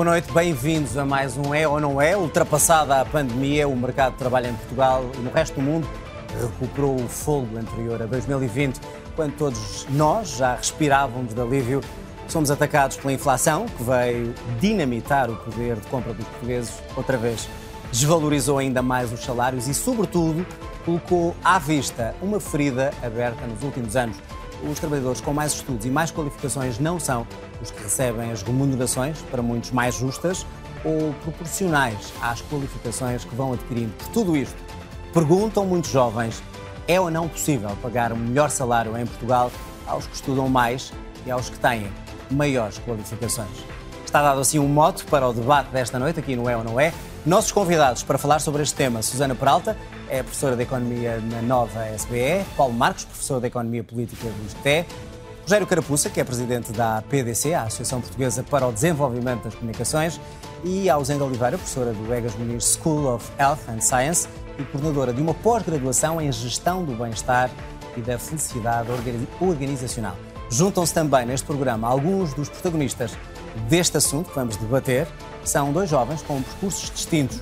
Boa noite, bem-vindos a mais um É ou Não É. Ultrapassada a pandemia, o mercado de trabalho em Portugal e no resto do mundo recuperou o fogo anterior a 2020, quando todos nós já respirávamos de alívio. Somos atacados pela inflação, que veio dinamitar o poder de compra dos portugueses outra vez. Desvalorizou ainda mais os salários e, sobretudo, colocou à vista uma ferida aberta nos últimos anos. Os trabalhadores com mais estudos e mais qualificações não são os que recebem as remunerações, para muitos mais justas ou proporcionais às qualificações que vão adquirindo. Por tudo isto, perguntam muitos jovens: é ou não possível pagar um melhor salário em Portugal aos que estudam mais e aos que têm maiores qualificações? Está dado assim um mote para o debate desta noite aqui no É ou Não É. Nossos convidados para falar sobre este tema, Susana Peralta, é professora de Economia na nova SBE, Paulo Marcos, professor de Economia Política do ISTE, Rogério Carapuça, que é presidente da PDC, a Associação Portuguesa para o Desenvolvimento das Comunicações, e Ausenda Oliveira, professora do Egas Muniz School of Health and Science e coordenadora de uma pós-graduação em Gestão do Bem-Estar e da Felicidade Organizacional. Juntam-se também neste programa alguns dos protagonistas deste assunto que vamos debater. São dois jovens com percursos distintos.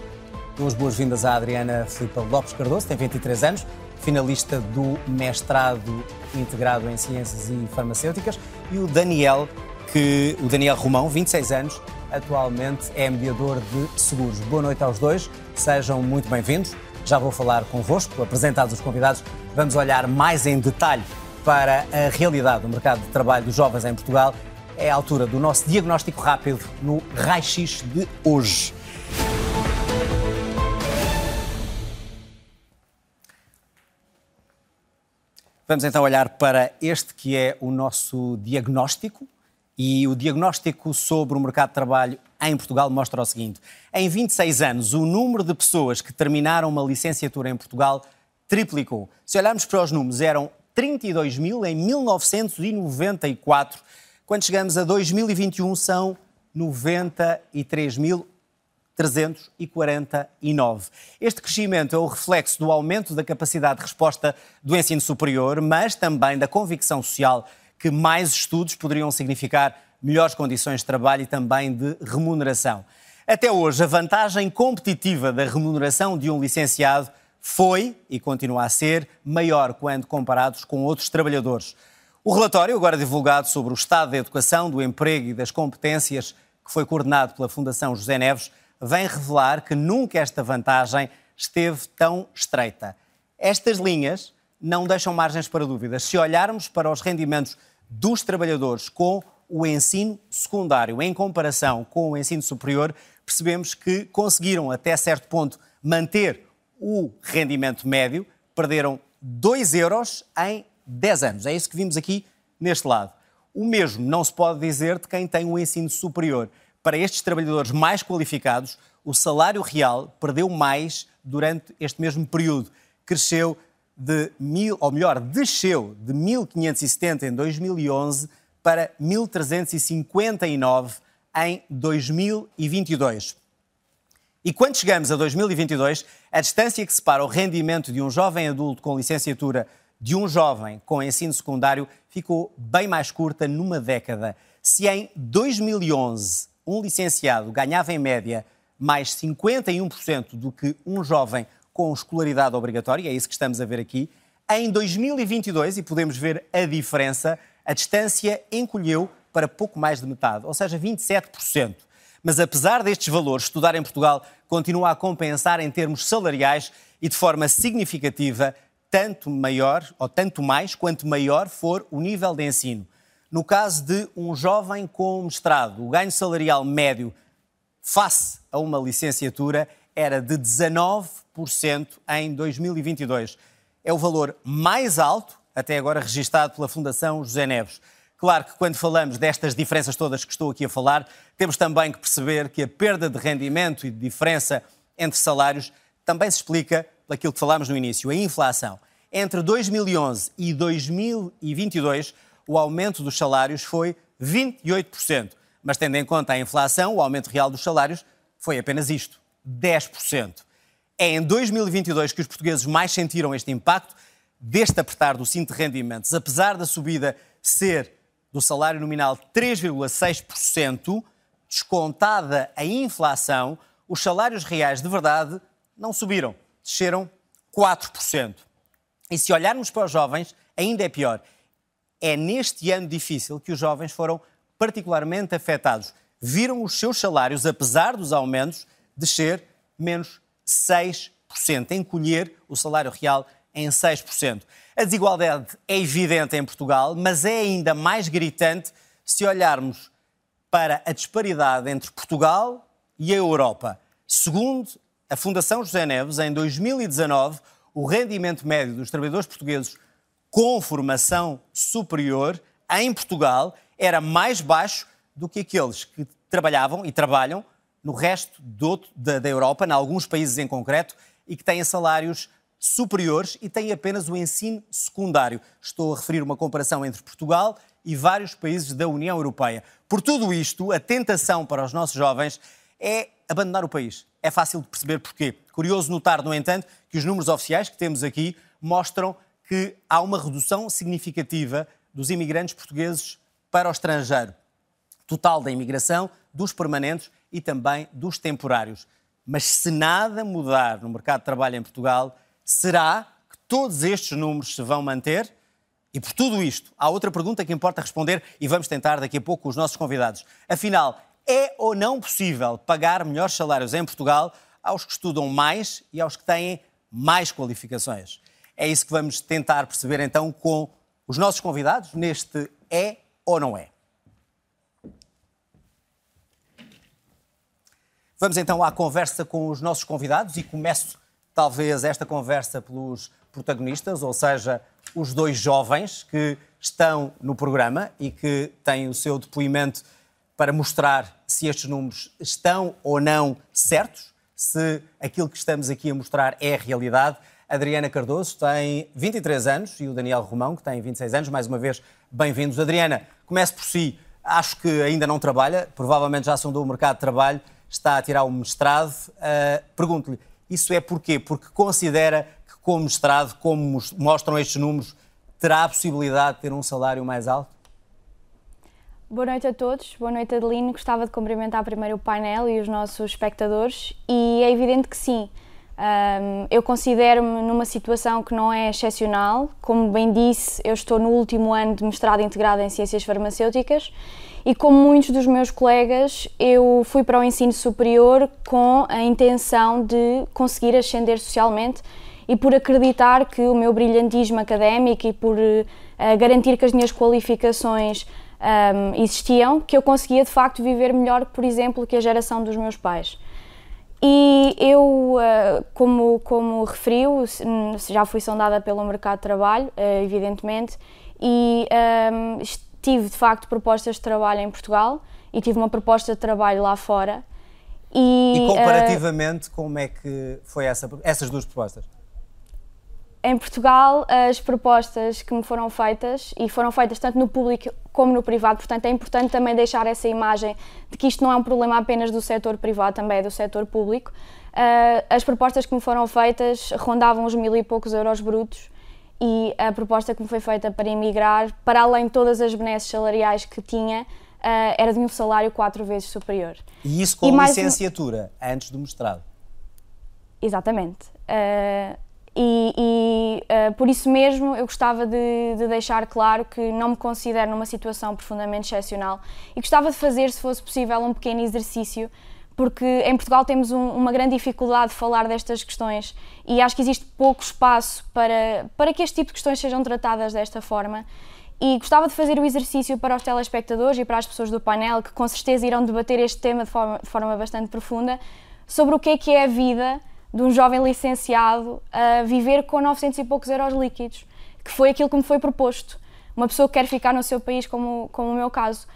Dou as boas-vindas à Adriana Filipe Lopes Cardoso, tem 23 anos, finalista do mestrado integrado em Ciências e Farmacêuticas, e o Daniel, que o Daniel Romão, 26 anos, atualmente é mediador de seguros. Boa noite aos dois, sejam muito bem-vindos. Já vou falar convosco, apresentados os convidados, vamos olhar mais em detalhe para a realidade do mercado de trabalho dos jovens em Portugal. É a altura do nosso diagnóstico rápido no raio-x de hoje. Vamos então olhar para este que é o nosso diagnóstico. E o diagnóstico sobre o mercado de trabalho em Portugal mostra o seguinte: em 26 anos, o número de pessoas que terminaram uma licenciatura em Portugal triplicou. Se olharmos para os números, eram 32 mil em 1994. Quando chegamos a 2021, são 93 mil 349. Este crescimento é o reflexo do aumento da capacidade de resposta do ensino superior, mas também da convicção social que mais estudos poderiam significar melhores condições de trabalho e também de remuneração. Até hoje, a vantagem competitiva da remuneração de um licenciado foi e continua a ser maior quando comparados com outros trabalhadores. O relatório, agora divulgado sobre o estado da educação, do emprego e das competências, que foi coordenado pela Fundação José Neves, vem revelar que nunca esta vantagem esteve tão estreita. Estas linhas não deixam margens para dúvidas. Se olharmos para os rendimentos dos trabalhadores com o ensino secundário em comparação com o ensino superior, percebemos que conseguiram até certo ponto manter o rendimento médio, perderam 2 euros em 10 anos. É isso que vimos aqui neste lado. O mesmo não se pode dizer de quem tem o ensino superior para estes trabalhadores mais qualificados, o salário real perdeu mais durante este mesmo período. Cresceu de mil, ou melhor, desceu de 1.570 em 2011 para 1.359 em 2022. E quando chegamos a 2022, a distância que separa o rendimento de um jovem adulto com licenciatura de um jovem com ensino secundário ficou bem mais curta numa década. Se em 2011 um licenciado ganhava em média mais 51% do que um jovem com escolaridade obrigatória, é isso que estamos a ver aqui, em 2022, e podemos ver a diferença, a distância encolheu para pouco mais de metade, ou seja, 27%. Mas apesar destes valores, estudar em Portugal continua a compensar em termos salariais e de forma significativa, tanto maior ou tanto mais quanto maior for o nível de ensino. No caso de um jovem com mestrado, o ganho salarial médio face a uma licenciatura era de 19% em 2022. É o valor mais alto até agora registado pela Fundação José Neves. Claro que quando falamos destas diferenças todas que estou aqui a falar, temos também que perceber que a perda de rendimento e de diferença entre salários também se explica pelaquilo que falámos no início, a inflação. Entre 2011 e 2022, o aumento dos salários foi 28%. Mas tendo em conta a inflação, o aumento real dos salários foi apenas isto, 10%. É em 2022 que os portugueses mais sentiram este impacto deste apertar do cinto de rendimentos. Apesar da subida ser do salário nominal 3,6%, descontada a inflação, os salários reais de verdade não subiram, desceram 4%. E se olharmos para os jovens, ainda é pior. É neste ano difícil que os jovens foram particularmente afetados. Viram os seus salários, apesar dos aumentos, descer menos 6%, encolher o salário real em 6%. A desigualdade é evidente em Portugal, mas é ainda mais gritante se olharmos para a disparidade entre Portugal e a Europa. Segundo a Fundação José Neves, em 2019, o rendimento médio dos trabalhadores portugueses com formação superior em Portugal era mais baixo do que aqueles que trabalhavam e trabalham no resto do, da, da Europa, em alguns países em concreto, e que têm salários superiores e têm apenas o ensino secundário. Estou a referir uma comparação entre Portugal e vários países da União Europeia. Por tudo isto, a tentação para os nossos jovens é abandonar o país. É fácil de perceber porquê. Curioso notar, no entanto, que os números oficiais que temos aqui mostram que há uma redução significativa dos imigrantes portugueses para o estrangeiro. Total da imigração, dos permanentes e também dos temporários. Mas se nada mudar no mercado de trabalho em Portugal, será que todos estes números se vão manter? E por tudo isto, há outra pergunta que importa responder e vamos tentar daqui a pouco com os nossos convidados. Afinal, é ou não possível pagar melhores salários em Portugal aos que estudam mais e aos que têm mais qualificações? É isso que vamos tentar perceber então com os nossos convidados neste É ou Não É. Vamos então à conversa com os nossos convidados e começo talvez esta conversa pelos protagonistas, ou seja, os dois jovens que estão no programa e que têm o seu depoimento para mostrar se estes números estão ou não certos, se aquilo que estamos aqui a mostrar é a realidade. Adriana Cardoso tem 23 anos e o Daniel Romão, que tem 26 anos. Mais uma vez, bem-vindos. Adriana, comece por si. Acho que ainda não trabalha, provavelmente já sondou o mercado de trabalho, está a tirar o mestrado. Uh, Pergunto-lhe, isso é porquê? Porque considera que, com mestrado, como mostram estes números, terá a possibilidade de ter um salário mais alto? Boa noite a todos, boa noite Adeline. Gostava de cumprimentar primeiro o painel e os nossos espectadores e é evidente que sim. Um, eu considero-me numa situação que não é excepcional. Como bem disse, eu estou no último ano de mestrado integrado em Ciências Farmacêuticas e, como muitos dos meus colegas, eu fui para o ensino superior com a intenção de conseguir ascender socialmente e por acreditar que o meu brilhantismo académico e por uh, garantir que as minhas qualificações um, existiam, que eu conseguia de facto viver melhor, por exemplo, que a geração dos meus pais. E eu, uh, como, como referiu, já fui sondada pelo mercado de trabalho, uh, evidentemente, e um, tive de facto propostas de trabalho em Portugal e tive uma proposta de trabalho lá fora. E, e comparativamente, uh, como é que foi essa, essas duas propostas? Em Portugal, as propostas que me foram feitas, e foram feitas tanto no público como no privado, portanto é importante também deixar essa imagem de que isto não é um problema apenas do setor privado, também é do setor público. Uh, as propostas que me foram feitas rondavam os mil e poucos euros brutos e a proposta que me foi feita para emigrar, para além de todas as benesses salariais que tinha, uh, era de um salário quatro vezes superior. E isso com e licenciatura, um... antes do mestrado? Exatamente. Uh, e, e uh, por isso mesmo eu gostava de, de, deixar claro que não me considero numa situação profundamente excepcional e gostava de fazer, se fosse possível, um pequeno exercício, porque em Portugal temos um, uma grande dificuldade de falar destas questões e acho que existe pouco espaço para, para que este tipo de questões sejam tratadas desta forma. E gostava de fazer o exercício para os telespectadores e para as pessoas do painel, que com certeza irão debater este tema de forma, de forma bastante profunda, sobre o que é que é a vida de um jovem licenciado a viver com 900 e poucos euros líquidos, que foi aquilo que me foi proposto. Uma pessoa que quer ficar no seu país, como, como o meu caso.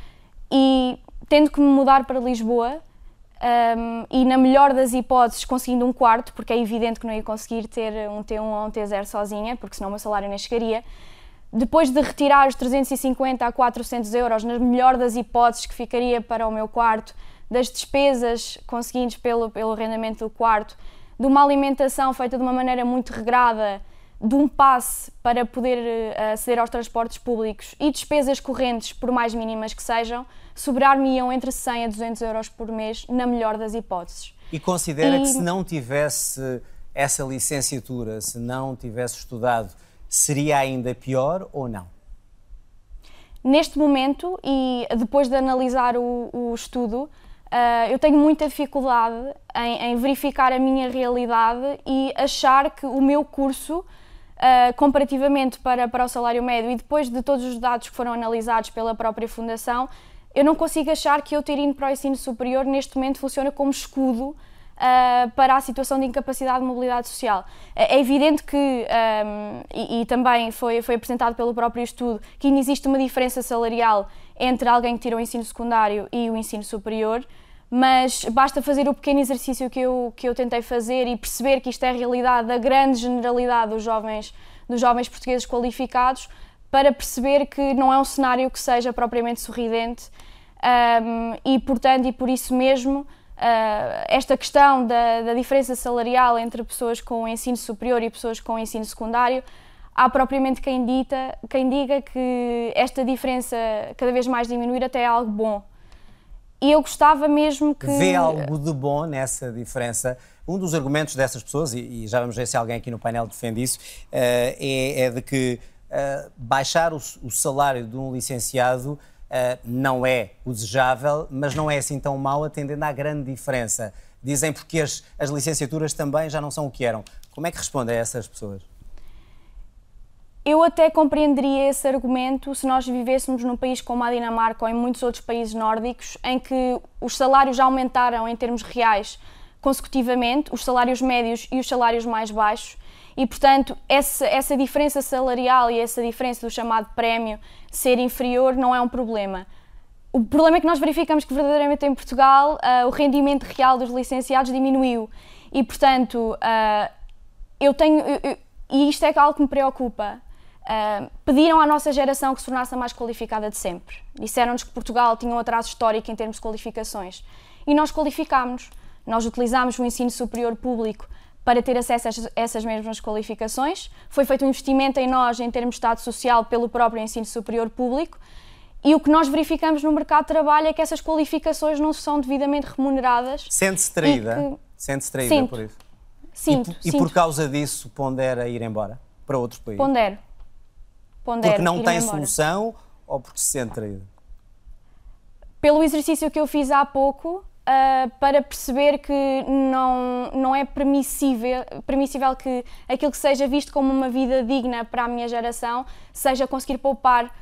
E tendo que me mudar para Lisboa, um, e na melhor das hipóteses conseguindo um quarto, porque é evidente que não ia conseguir ter um T1 ou um T0 sozinha, porque senão o meu salário nem chegaria. Depois de retirar os 350 a 400 euros, na melhor das hipóteses que ficaria para o meu quarto, das despesas conseguintes pelo, pelo arrendamento do quarto, de uma alimentação feita de uma maneira muito regrada, de um passe para poder uh, aceder aos transportes públicos e despesas correntes, por mais mínimas que sejam, sobrar-me-iam entre 100 a 200 euros por mês, na melhor das hipóteses. E considera e... que se não tivesse essa licenciatura, se não tivesse estudado, seria ainda pior ou não? Neste momento, e depois de analisar o, o estudo, uh, eu tenho muita dificuldade em, em, verificar a minha realidade e achar que o meu curso, uh, comparativamente para, para o salário médio e depois de todos os dados que foram analisados pela própria Fundação, eu não consigo achar que eu ter ido para o ensino superior neste momento funciona como escudo Uh, para a situação de incapacidade de mobilidade social. É, é evidente que, um, e, e, também foi, foi apresentado pelo próprio estudo, que ainda existe uma diferença salarial entre alguém que tira o ensino secundário e o ensino superior, mas basta fazer o pequeno exercício que eu, que eu tentei fazer e perceber que isto é a realidade da grande generalidade dos jovens, dos jovens portugueses qualificados para perceber que não é um cenário que seja propriamente sorridente um, e, portanto, e por isso mesmo uh, esta questão da, da, diferença salarial entre pessoas com ensino superior e pessoas com ensino secundário, há propriamente quem, dita, quem diga que esta diferença cada vez mais diminuir até é algo bom. E eu gostava mesmo que. Vê algo de bom nessa diferença. Um dos argumentos dessas pessoas, e, já vamos ver se alguém aqui no painel defende isso, uh, é, é, de que uh, baixar o, salário de um licenciado uh, não é o desejável, mas não é assim tão mau, atendendo à grande diferença. Dizem porque as, as licenciaturas também já não são o que eram. Como é que responde a essas pessoas? Eu até compreenderia esse argumento se nós vivêssemos num país como a Dinamarca ou em muitos outros países nórdicos, em que os salários já aumentaram em termos reais consecutivamente, os salários médios e os salários mais baixos, e, portanto, essa, essa diferença salarial e essa diferença do chamado prémio ser inferior não é um problema. O problema é que nós verificamos que verdadeiramente em Portugal uh, o rendimento real dos licenciados diminuiu e, portanto, uh, eu tenho. Eu, eu, e isto é algo que me preocupa. Uh, pediram à nossa geração que se tornasse a mais qualificada de sempre. Disseram-nos que Portugal tinha um atraso histórico em termos de qualificações. E nós qualificámos. Nós utilizámos o ensino superior público para ter acesso a essas mesmas qualificações. Foi feito um investimento em nós, em termos de Estado Social, pelo próprio ensino superior público. E o que nós verificamos no mercado de trabalho é que essas qualificações não são devidamente remuneradas. Sente-se traída? Que... Sente-se traída sinto. por isso? Sinto, e, sinto. e por causa disso pondera ir embora para outros países? Pondero. Porque não tem embora. solução ou porque se sente traída? Pelo exercício que eu fiz há pouco, Uh, para perceber que não, não é permissível, permissível que aquilo que seja visto como uma vida digna para a minha geração seja conseguir poupar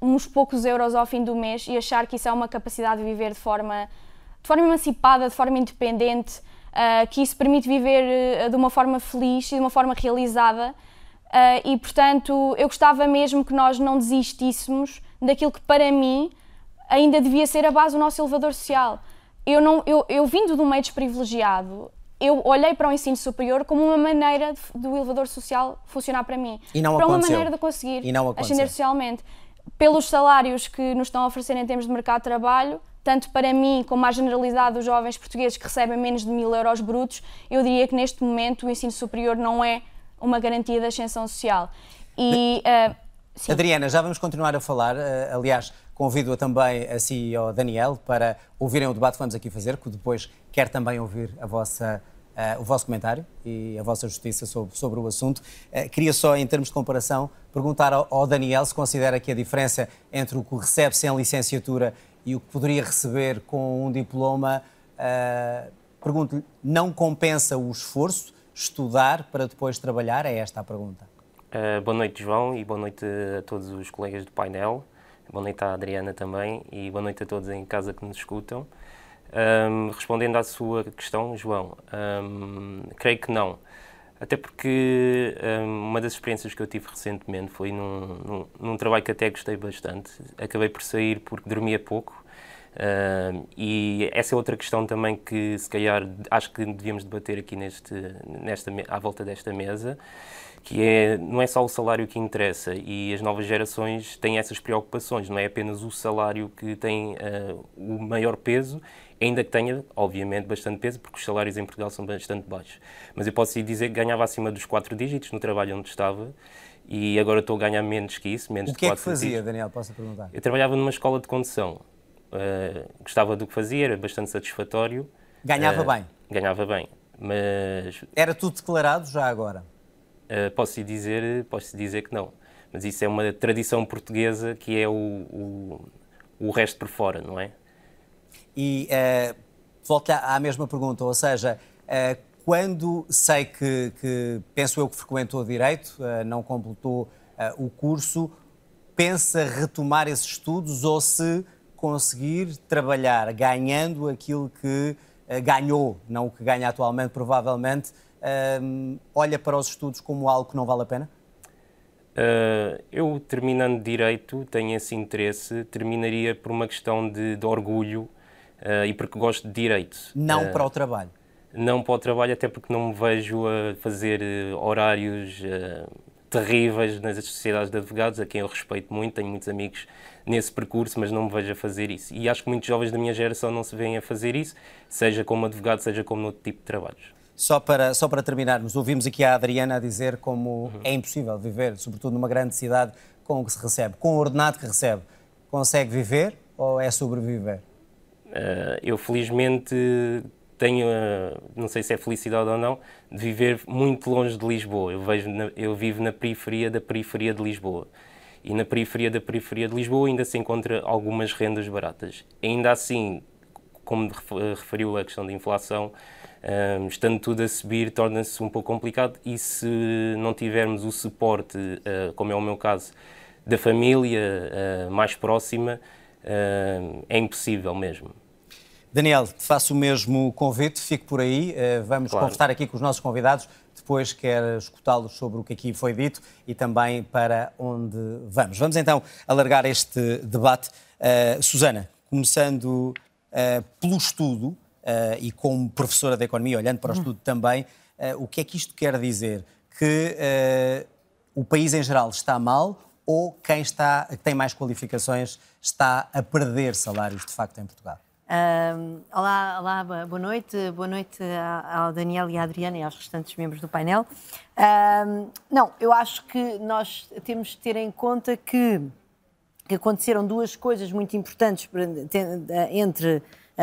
uns poucos euros ao fim do mês e achar que isso é uma capacidade de viver de forma, de forma emancipada, de forma independente, uh, que isso permite viver uh, de uma forma feliz e de uma forma realizada. E, portanto, eu gostava mesmo que nós não desistíssemos daquilo que, para mim, ainda devia ser a base do nosso elevador social eu, não, eu, eu vindo de um meio desprivilegiado, eu olhei para o ensino superior como uma maneira de, do elevador social funcionar para mim. E não para aconteceu. uma maneira de conseguir ascender socialmente. Pelos salários que nos estão a oferecer em termos de mercado de trabalho, tanto para mim como à generalidade dos jovens portugueses que recebem menos de mil euros brutos, eu diria que neste momento o ensino superior não é uma garantia de ascensão social. E, uh, Adriana, já vamos continuar a falar. Uh, aliás, Convido-a também a si e ao Daniel para ouvirem o debate que vamos aqui fazer, que depois quer também ouvir a vossa, uh, o vosso comentário e a vossa justiça sobre, sobre o assunto. Uh, queria só, em termos de comparação, perguntar ao, ao, Daniel se considera que a diferença entre o que recebe sem licenciatura e o que poderia receber com um diploma, uh, pergunto-lhe, não compensa o esforço, estudar para depois trabalhar? É esta a pergunta. boa noite, João, e boa noite a todos os colegas do painel. Boa noite à Adriana também e boa noite a todos em casa que nos escutam. Um, respondendo à sua questão, João, um, creio que não. Até porque um, uma das experiências que eu tive recentemente foi num, num, num, trabalho que até gostei bastante. Acabei por sair porque dormia pouco. E essa é outra questão também que, se calhar, acho que devíamos debater aqui neste, nesta, à volta desta mesa que é, não é só o salário que interessa e as novas gerações têm essas preocupações, não é apenas o salário que tem uh, o maior peso, ainda que tenha, obviamente, bastante peso, porque os salários em Portugal são bastante baixos. Mas eu posso dizer que ganhava acima dos quatro dígitos no trabalho onde estava e agora estou a ganhar menos que isso, menos o que de é que fazia, dígitos. Daniel? Posso perguntar? Eu trabalhava numa escola de condução. Uh, gostava do que fazia, era bastante satisfatório. Ganhava uh, bem? Ganhava bem, mas... Era tudo declarado já agora? Uh, posso dizer, posso dizer que não. Mas isso é uma tradição portuguesa que é o, o, o resto por fora, não é? E uh, volto à mesma pergunta, ou seja, uh, quando sei que, que, penso eu que frequentou Direito, uh, não completou o curso, pensa retomar esses estudos ou se conseguir trabalhar ganhando aquilo que ganhou, não o que ganha atualmente, provavelmente, olha para os estudos como algo que não vale a pena? Uh, eu, terminando Direito, tenho esse interesse, terminaria por uma questão de, de orgulho uh, e porque gosto de Direito. Não uh, para o trabalho? Não para o trabalho, até porque não me vejo a fazer horários terríveis nas sociedades de advogados, a quem eu respeito muito, tenho muitos amigos nesse percurso, mas não me vejo a fazer isso. E acho que muitos jovens da minha geração não se veem a fazer isso, seja como advogado, seja como outro tipo de trabalhos. Só para, só para terminarmos, ouvimos aqui a Adriana a dizer como uhum. é impossível viver, sobretudo numa grande cidade, com o que se recebe, com o ordenado que recebe. Consegue viver ou é sobreviver? Uh, eu felizmente tenho, uh, não sei se é felicidade ou não, de viver muito longe de Lisboa. Eu, vejo na, eu vivo na periferia da periferia de Lisboa. E na periferia da periferia de Lisboa ainda se encontra algumas rendas baratas. Ainda assim, como referiu a questão da inflação, um, estando tudo a subir, torna-se um pouco complicado e se não tivermos o suporte, uh, como é o meu caso, da família uh, mais próxima, uh, é impossível mesmo. Daniel, te faço o mesmo convite, fico por aí. Vamos claro. conversar aqui com os nossos convidados. Depois quero escutá-los sobre o que aqui foi dito e também para onde vamos. Vamos então alargar este debate. Uh, Susana, começando uh, pelo estudo, uh, e como professora de Economia, olhando para o estudo também, uh, o que é que isto quer dizer? Que o país em geral está mal ou quem está, que tem mais qualificações está a perder salários de facto em Portugal? Olá, olá, boa noite. Boa noite ao Daniel e à Adriana e aos restantes membros do painel. Não, eu acho que nós temos de ter em conta que, que aconteceram duas coisas muito importantes entre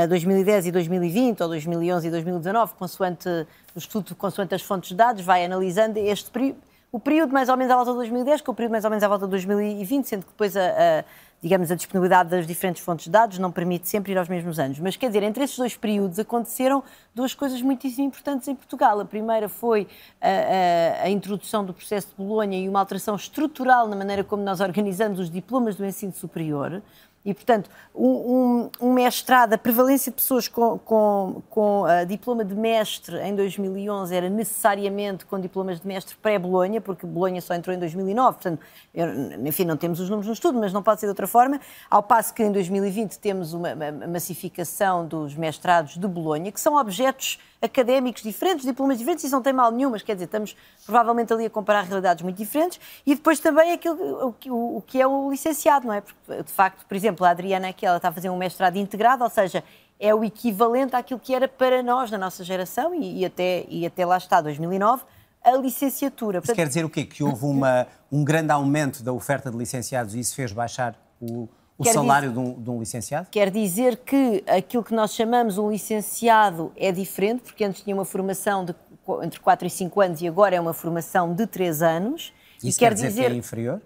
2010 e 2020, ou 2011 e 2019, consoante o estudo, consoante as fontes de dados, vai analisando este período, o período mais ou menos à volta de 2010, com o período mais ou menos à volta de 2020, sendo que depois a, a digamos, a disponibilidade das diferentes fontes de dados não permite sempre ir aos mesmos anos. Mas, quer dizer, entre esses dois períodos aconteceram duas coisas muitíssimo importantes em Portugal. A primeira foi a, a, a introdução do processo de Bolonha e uma alteração estrutural na maneira como nós organizamos os diplomas do ensino superior. E, portanto, um, um, mestrado, a prevalência de pessoas com, com, com uh, diploma de mestre em 2011 era necessariamente com diplomas de mestre pré-Bolonha, porque Bolonha só entrou em 2009, portanto, eu, enfim, não temos os números no estudo, mas não pode ser de outra forma. Ao passo que em 2020 temos uma, uma massificação dos mestrados de Bolonha, que são objetos académicos diferentes, diplomas diferentes, isso não tem mal nenhum, mas quer dizer, estamos provavelmente ali a comparar realidades muito diferentes, e depois também aquilo, o, o, o que é o licenciado, não é? Porque, de facto, por exemplo, a Adriana aqui, ela está a fazer um mestrado integrado, ou seja, é o equivalente àquilo que era para nós, na nossa geração, e, e até, e até lá está, 2009, a licenciatura. Isso quer dizer o quê? Que houve uma, um grande aumento da oferta de licenciados e isso fez baixar o, o salário dizer, de, um, de, um, licenciado? Quer dizer que aquilo que nós chamamos um licenciado é diferente, porque antes tinha uma formação de entre 4 e 5 anos e agora é uma formação de 3 anos. Isso quer, quer dizer, dizer que é inferior?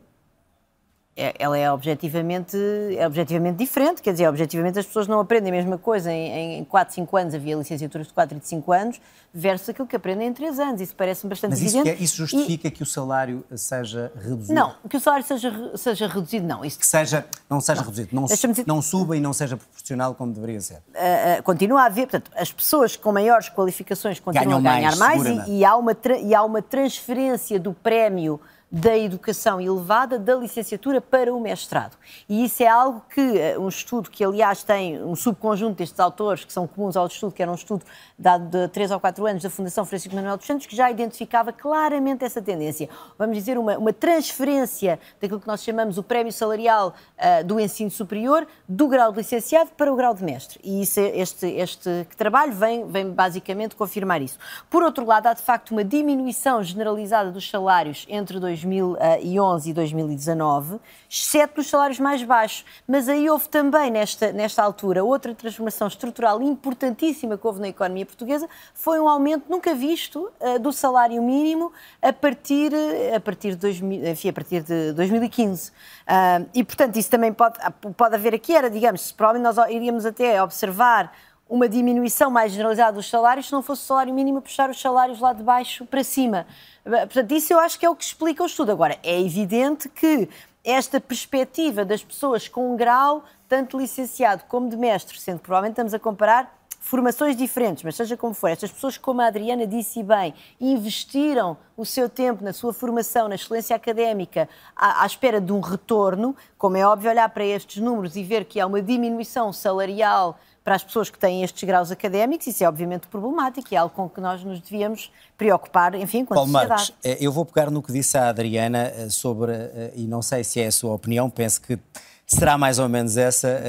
É, ela é objetivamente, é objetivamente diferente, quer dizer, objetivamente as pessoas não aprendem a mesma coisa em, em 4, 5 anos, havia licenciaturas de 4 e de 5 anos, versus aquilo que aprendem em 3 anos, isso parece-me bastante Mas isso evidente. Mas isso justifica e... que o salário seja reduzido? Não, que o salário seja, seja reduzido, não. Isso... Que seja, não seja não. reduzido, não, dizer... não suba e não seja proporcional como deveria ser. Uh, uh, continua a haver, portanto, as pessoas com maiores qualificações continuam Ganham a ganhar mais, mais e, e, há uma e há uma transferência do prémio da educação elevada da licenciatura para o mestrado. E isso é algo que eh, um estudo que, aliás, tem um subconjunto destes autores, que são comuns ao estudo, que era um estudo dado de 3 ou 4 anos da Fundação Francisco Manuel dos Santos, que já identificava claramente essa tendência. Vamos dizer, uma, uma transferência daquilo que nós chamamos o prémio salarial uh, do ensino superior, do grau de licenciado para o grau de mestre. E isso, é, este, este trabalho vem, vem basicamente confirmar isso. Por outro lado, há de facto uma diminuição generalizada dos salários entre 2011 e 2019, exceto nos salários mais baixos. Mas aí houve também, nesta, nesta altura, outra transformação estrutural importantíssima que houve na economia portuguesa, foi um aumento nunca visto uh, do salário mínimo a partir, a partir, de, 2000, enfim, a partir de 2015. Uh, e, portanto, isso também pode, pode haver aqui, era, digamos, provavelmente nós iríamos até observar uma diminuição mais generalizada dos salários se não fosse o salário mínimo puxar os salários lá de baixo para cima. Portanto, isso eu acho que é o que explica o estudo. Agora, é evidente que esta perspectiva das pessoas com um grau, tanto licenciado como de mestre, sendo que provavelmente estamos a comparar formações diferentes, mas seja como for, estas pessoas, como a Adriana disse bem, investiram o seu tempo na sua formação, na excelência académica, à, à, espera de um retorno, como é óbvio olhar para estes números e ver que há uma diminuição salarial para as pessoas que têm estes graus académicos, isso é obviamente problemático e é algo com que nós nos devíamos preocupar, enfim, enquanto Paulo sociedade. Marques, eh, eu vou pegar no que disse a Adriana eh, sobre, eh, e não sei se é a sua opinião, penso que será mais ou menos essa,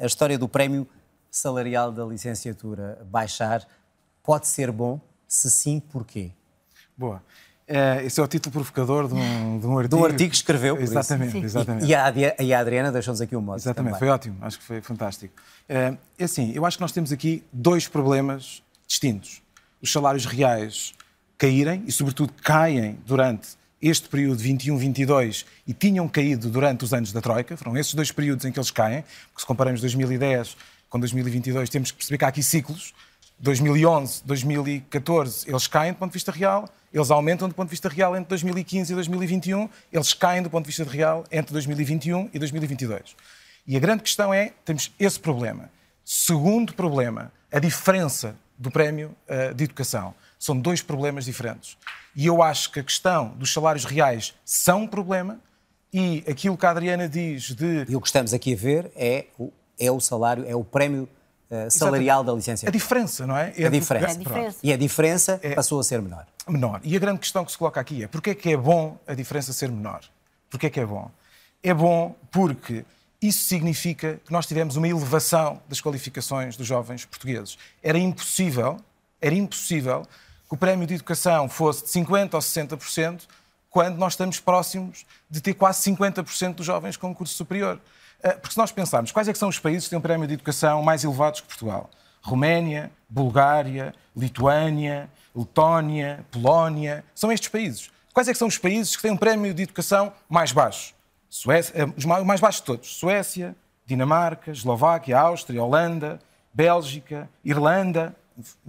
a história do prémio salarial da licenciatura baixar pode ser bom? Se sim, porquê? Boa. É, esse é o título provocador de um, de um artigo. De um artigo que escreveu. Exatamente, exatamente. E, e, a, e a Adriana deixou-nos aqui um modo. Exatamente, também. foi ótimo, acho que foi fantástico. É, é assim, eu acho que nós temos aqui dois problemas distintos. Os salários reais caírem e, sobretudo, caem durante este período 21-22 e tinham caído durante os anos da Troika. Foram esses dois períodos em que eles caem, porque se comparamos 2010 com 2022, temos que perceber que há aqui ciclos. 2011, 2014, eles caem do ponto de vista real, eles aumentam do ponto de vista real entre 2015 e 2021, eles caem do ponto de vista real entre 2021 e 2022. E a grande questão é, temos esse problema. Segundo problema, a diferença do prémio uh, de educação. São dois problemas diferentes. E eu acho que a questão dos salários reais são um problema e aquilo que a Adriana diz de... E o que estamos aqui a ver é o, é o salário, é o prémio salarial Exatamente. da licenciatura. A diferença, não é? É a diferença. É a diferença. E a diferença é... passou a ser menor. Menor. E a grande questão que se coloca aqui é porquê é que é bom a diferença ser menor? Porquê é que é bom? É bom porque isso significa que nós tivemos uma elevação das qualificações dos jovens portugueses. Era impossível, era impossível que o prémio de educação fosse de 50% ou 60%, quando nós estamos próximos de ter quase 50% dos jovens com curso superior. Eh, porque se nós pensarmos quais é são os países que têm um prémio de educação mais elevados que Portugal? Roménia, Bulgária, Lituânia, Letónia, Polónia, são estes países. Quais é são os países que têm um prémio de educação mais baixo? Suécia, eh, os mais baixos de todos. Suécia, Dinamarca, Eslováquia, Áustria, Holanda, Bélgica, Irlanda.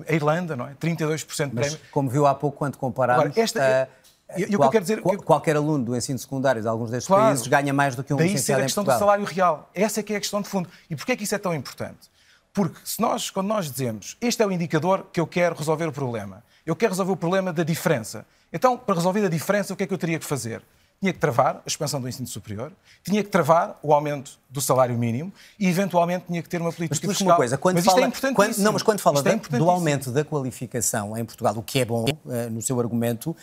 A Irlanda, não é? 32% de prémio. Mas, como viu há pouco, quando comparamos... Agora, esta, uh eu, Qual, quero dizer, qualquer aluno do ensino secundário de alguns destes claro, países ganha mais do que um daí licenciado ser a questão do salário real. Essa é que é a questão de fundo. E porquê é que isso é tão importante? Porque se nós, quando nós dizemos este é o indicador que eu quero resolver o problema, eu quero resolver o problema da diferença. Então, para resolver a diferença, o que é que eu teria que fazer? Tinha que travar a expansão do ensino superior, tinha que travar o aumento do salário mínimo e, eventualmente, tinha que ter uma política mas, fiscal. Uma coisa, quando mas fala, isto é quando, Não, mas quando fala é do aumento da qualificação em Portugal, o que é bom uh, no seu argumento, uh,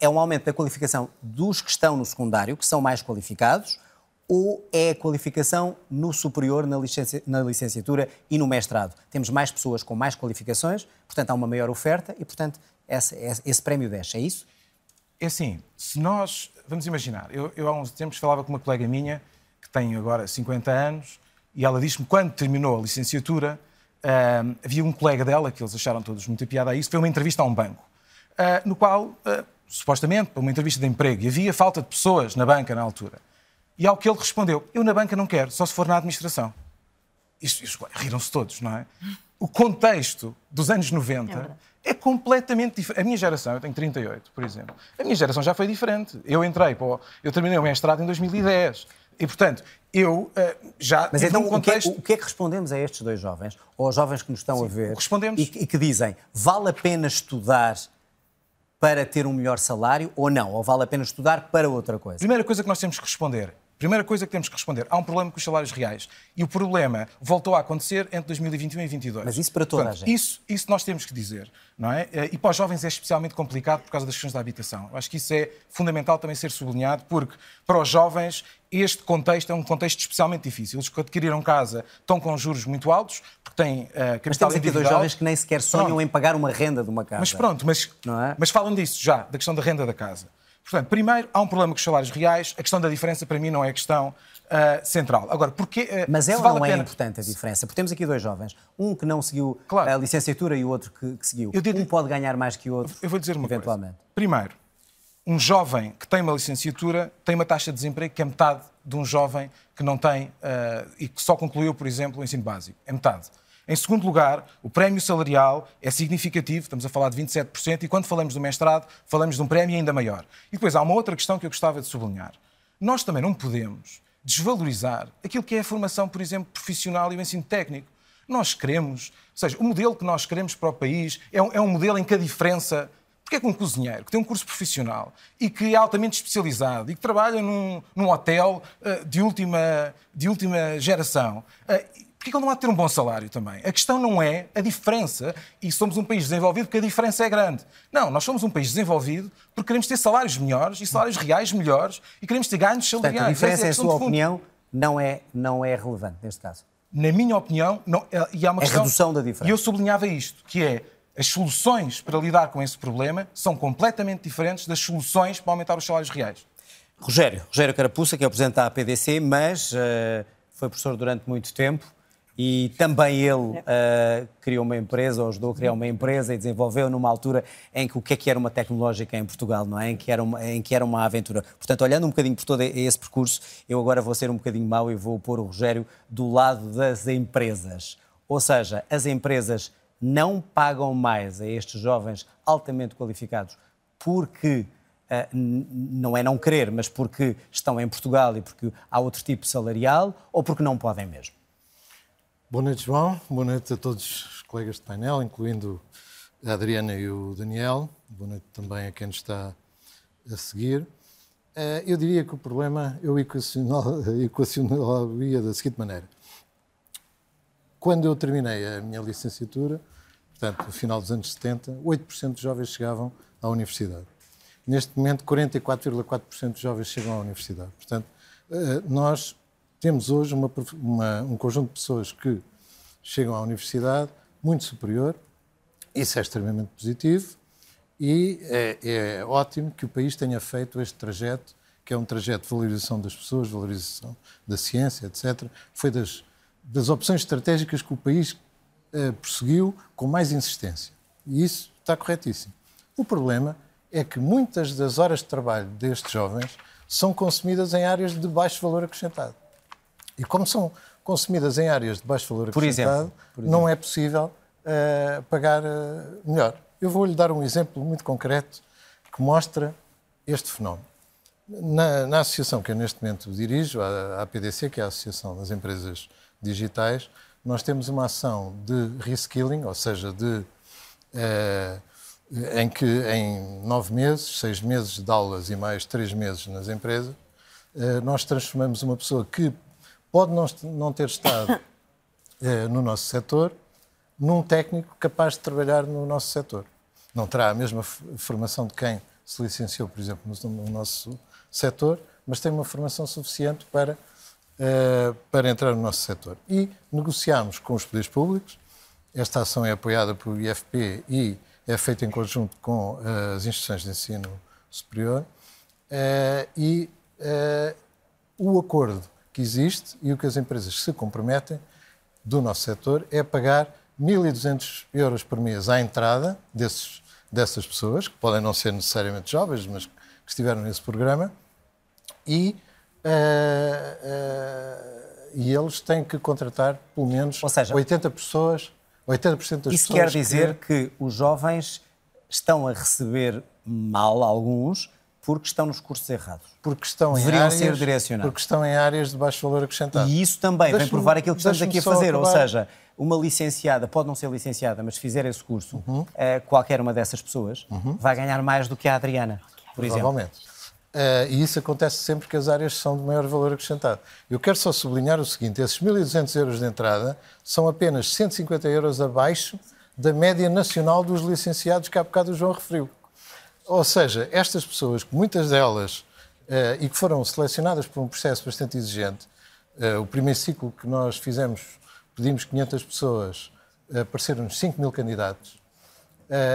é um aumento da qualificação dos que estão no secundário, que são mais qualificados, ou é a qualificação no superior, na, licenci na licenciatura e no mestrado? Temos mais pessoas com mais qualificações, portanto há uma maior oferta e, portanto, esse, esse prémio desce, é isso? É assim, se nós, vamos imaginar, eu, eu há uns tempos falava com uma colega minha, que tem agora 50 anos, e ela disse-me quando terminou a licenciatura, uh, havia um colega dela, que eles acharam todos muito piada a isso, foi uma entrevista a um banco, uh, no qual, uh, supostamente, para uma entrevista de emprego, e havia falta de pessoas na banca na altura. E ao que ele respondeu, eu na banca não quero, só se for na administração. Riram-se todos, não é? O contexto dos anos 90 é, completamente diferente. A minha geração, eu tenho 38, por exemplo, a minha geração já foi diferente. Eu entrei, pô, eu terminei o mestrado em 2010. E, portanto, eu uh, já. Mas então, um contexto... o, que é, o, que é, que respondemos a estes dois jovens, ou aos jovens que nos estão Sim, a ver, respondemos... e, e, que dizem: vale a pena estudar para ter um melhor salário ou não? Ou vale a pena estudar para outra coisa? Primeira coisa que nós temos que responder. Primeira coisa que temos que responder. Há um problema com os salários reais. E o problema voltou a acontecer entre 2021 e 2022. Mas isso para toda Portanto, a gente. Isso, isso nós temos que dizer. Não é? E para os jovens é especialmente complicado por causa das questões da habitação. Eu acho que isso é fundamental também ser sublinhado, porque para os jovens este contexto é um contexto especialmente difícil. Eles que adquiriram casa estão com juros muito altos, porque têm uh, capital Mas temos aqui dois jovens que nem sequer sonham Pronto. em pagar uma renda de uma casa. Mas pronto, mas, é? mas falam disso já, da questão da renda da casa. Portanto, primeiro, há um problema com os salários reais. A questão da diferença, para mim, não é a questão ah, central. Agora, porquê. ah, Mas é ou vale não a é pena- importante a diferença? Porque temos aqui dois jovens, um que não seguiu Claro. a licenciatura e o outro que, que seguiu. Eu digo- Um pode ganhar mais que o outro, Eu vou dizer uma eventualmente. coisa. Primeiro, um jovem que tem uma licenciatura tem uma taxa de desemprego que é metade de um jovem que não tem ah, e que só concluiu, por exemplo, o ensino básico. É metade. Em segundo lugar, o prémio salarial é significativo, estamos a falar de 27%, e quando falamos do mestrado, falamos de um prémio ainda maior. E depois há uma outra questão que eu gostava de sublinhar. Nós também não podemos desvalorizar aquilo que é a formação, por exemplo, profissional e o ensino técnico. Nós queremos, ou seja, o modelo que nós queremos para o país é um, é um modelo em que a diferença. Porque é que um cozinheiro que tem um curso profissional e que é altamente especializado e que trabalha num, num hotel eh, de, última, de última geração, eh, porque é que ele não há de ter um bom salário também? A questão não é a diferença e somos um país desenvolvido porque a diferença é grande. Não, nós somos um país desenvolvido porque queremos ter salários melhores e salários reais melhores e queremos ter ganhos Portanto, salariais. a diferença, Essa é em questão sua opinião, não é, não é relevante neste caso. na minha opinião, não, é- e há uma É questão, redução da diferença. E eu sublinhava isto, que é as soluções para lidar com esse problema são completamente diferentes das soluções para aumentar os salários reais. Rogério, Rogério Carapuça, que é o presidente da APDC, mas eh, foi professor durante muito tempo e também ele eh, criou uma empresa, ou ajudou a criar uma empresa e desenvolveu numa altura em que o que é que era uma tecnológica em Portugal, não é? Em que era uma, em que era uma aventura. Portanto, olhando um bocadinho por todo esse percurso, eu agora vou ser um bocadinho mau e vou pôr o Rogério do lado das empresas. Ou seja, as empresas não pagam mais a estes jovens altamente qualificados porque Uh, não é não querer, mas porque estão em Portugal e porque há outro tipo salarial ou porque não podem mesmo? Boa noite, João. Boa noite a todos os colegas de painel, incluindo a Adriana e o Daniel. Boa noite também a quem nos está a seguir. Eh, Eu diria que o problema eu equacionaria da seguinte maneira. Quando eu terminei a minha licenciatura, portanto, no final dos anos 70, 8% dos jovens chegavam à universidade. Neste momento, 44,4% dos jovens chegam à universidade. Portanto, eh, nós temos hoje uma uma- um conjunto de pessoas que chegam à universidade muito superior. Isso é extremamente positivo e é, é ótimo que o país tenha feito este trajeto, que é um trajeto de valorização das pessoas, valorização da ciência, etc. Foi das, das opções estratégicas que o país eh, prosseguiu com mais insistência. E isso está corretíssimo. O problema é que muitas das horas de trabalho destes jovens são consumidas em áreas de baixo valor acrescentado. E como são consumidas em áreas de baixo valor Por acrescentado, exemplo, por exemplo. não é possível eh, pagar eh, melhor. Eu vou-lhe dar um exemplo muito concreto que mostra este fenómeno. Na, na associação que eu neste momento dirijo, a, a APDC, que é a Associação das Empresas Digitais, nós temos uma ação de reskilling, ou seja, de, eh, em que em nove meses, seis meses de aulas e mais três meses nas empresas, eh, nós transformamos uma pessoa que pode não, não ter estado eh, no nosso setor num técnico capaz de trabalhar no nosso setor. Não terá a mesma formação de quem se licenciou, por exemplo, no, no nosso setor, mas tem uma formação suficiente para, eh, para entrar no nosso setor. E negociámos com os poderes públicos. Esta ação é apoiada pelo IFP e é feita em conjunto com eh, as instituições de ensino superior. Eh, e eh, o acordo que existe e o que as empresas se comprometem do nosso setor é pagar 1.200 euros por mês à entrada desses, dessas pessoas, que podem não ser necessariamente jovens, mas que estiveram nesse programa, e, eh, eh, e eles têm que contratar pelo menos Ou seja, 80 pessoas, 80% das Isso pessoas. quer dizer que... os jovens estão a receber mal, alguns, porque estão nos cursos errados. porque estão em deveriam áreas, ser direcionados. Porque estão em áreas de baixo valor acrescentado. E isso também vem provar aquilo que estamos aqui a fazer. Ou acabar. seja, uma licenciada, pode não ser licenciada, mas se fizer esse curso, uhum. uh, qualquer uma dessas pessoas uhum. vai ganhar mais do que a Adriana, por exemplo. Uh, e isso acontece sempre que as áreas são de maior valor acrescentado. Eu quero só sublinhar o seguinte: esses 1.200 euros de entrada são apenas 150 euros abaixo da média nacional dos licenciados que há bocado o João referiu. Ou seja, estas pessoas, muitas delas, uh, e que foram selecionadas por um processo bastante exigente, uh, o primeiro ciclo que nós fizemos, pedimos 500 pessoas, apareceram-nos 5 mil candidatos.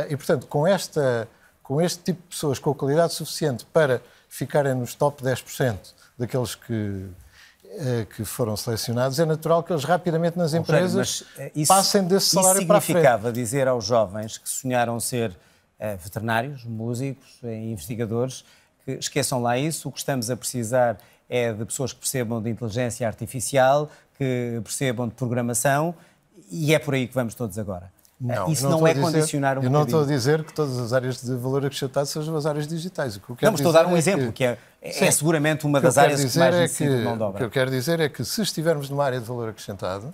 e, portanto, com, esta, com este tipo de pessoas com qualidade suficiente para ficarem nos top 10% daqueles que, eh, que foram selecionados, é natural que eles rapidamente nas empresas Rogério, eh, passem desse salário para a frente. Isso significava dizer aos jovens que sonharam ser veterinários, músicos, investigadores, que esqueçam lá isso, o que estamos a precisar é de pessoas que percebam de inteligência artificial, que percebam de programação, e é por aí que vamos todos agora. Não, Isso não, não é dizer, condicionar um Eu não estou a dizer que todas as áreas de valor acrescentado sejam as áreas digitais. O que eu quero não, estou a dar um é exemplo, que, que é, é, seguramente uma das áreas que mais é necessita de mão de obra. O que eu quero dizer é que se estivermos numa área de valor acrescentado,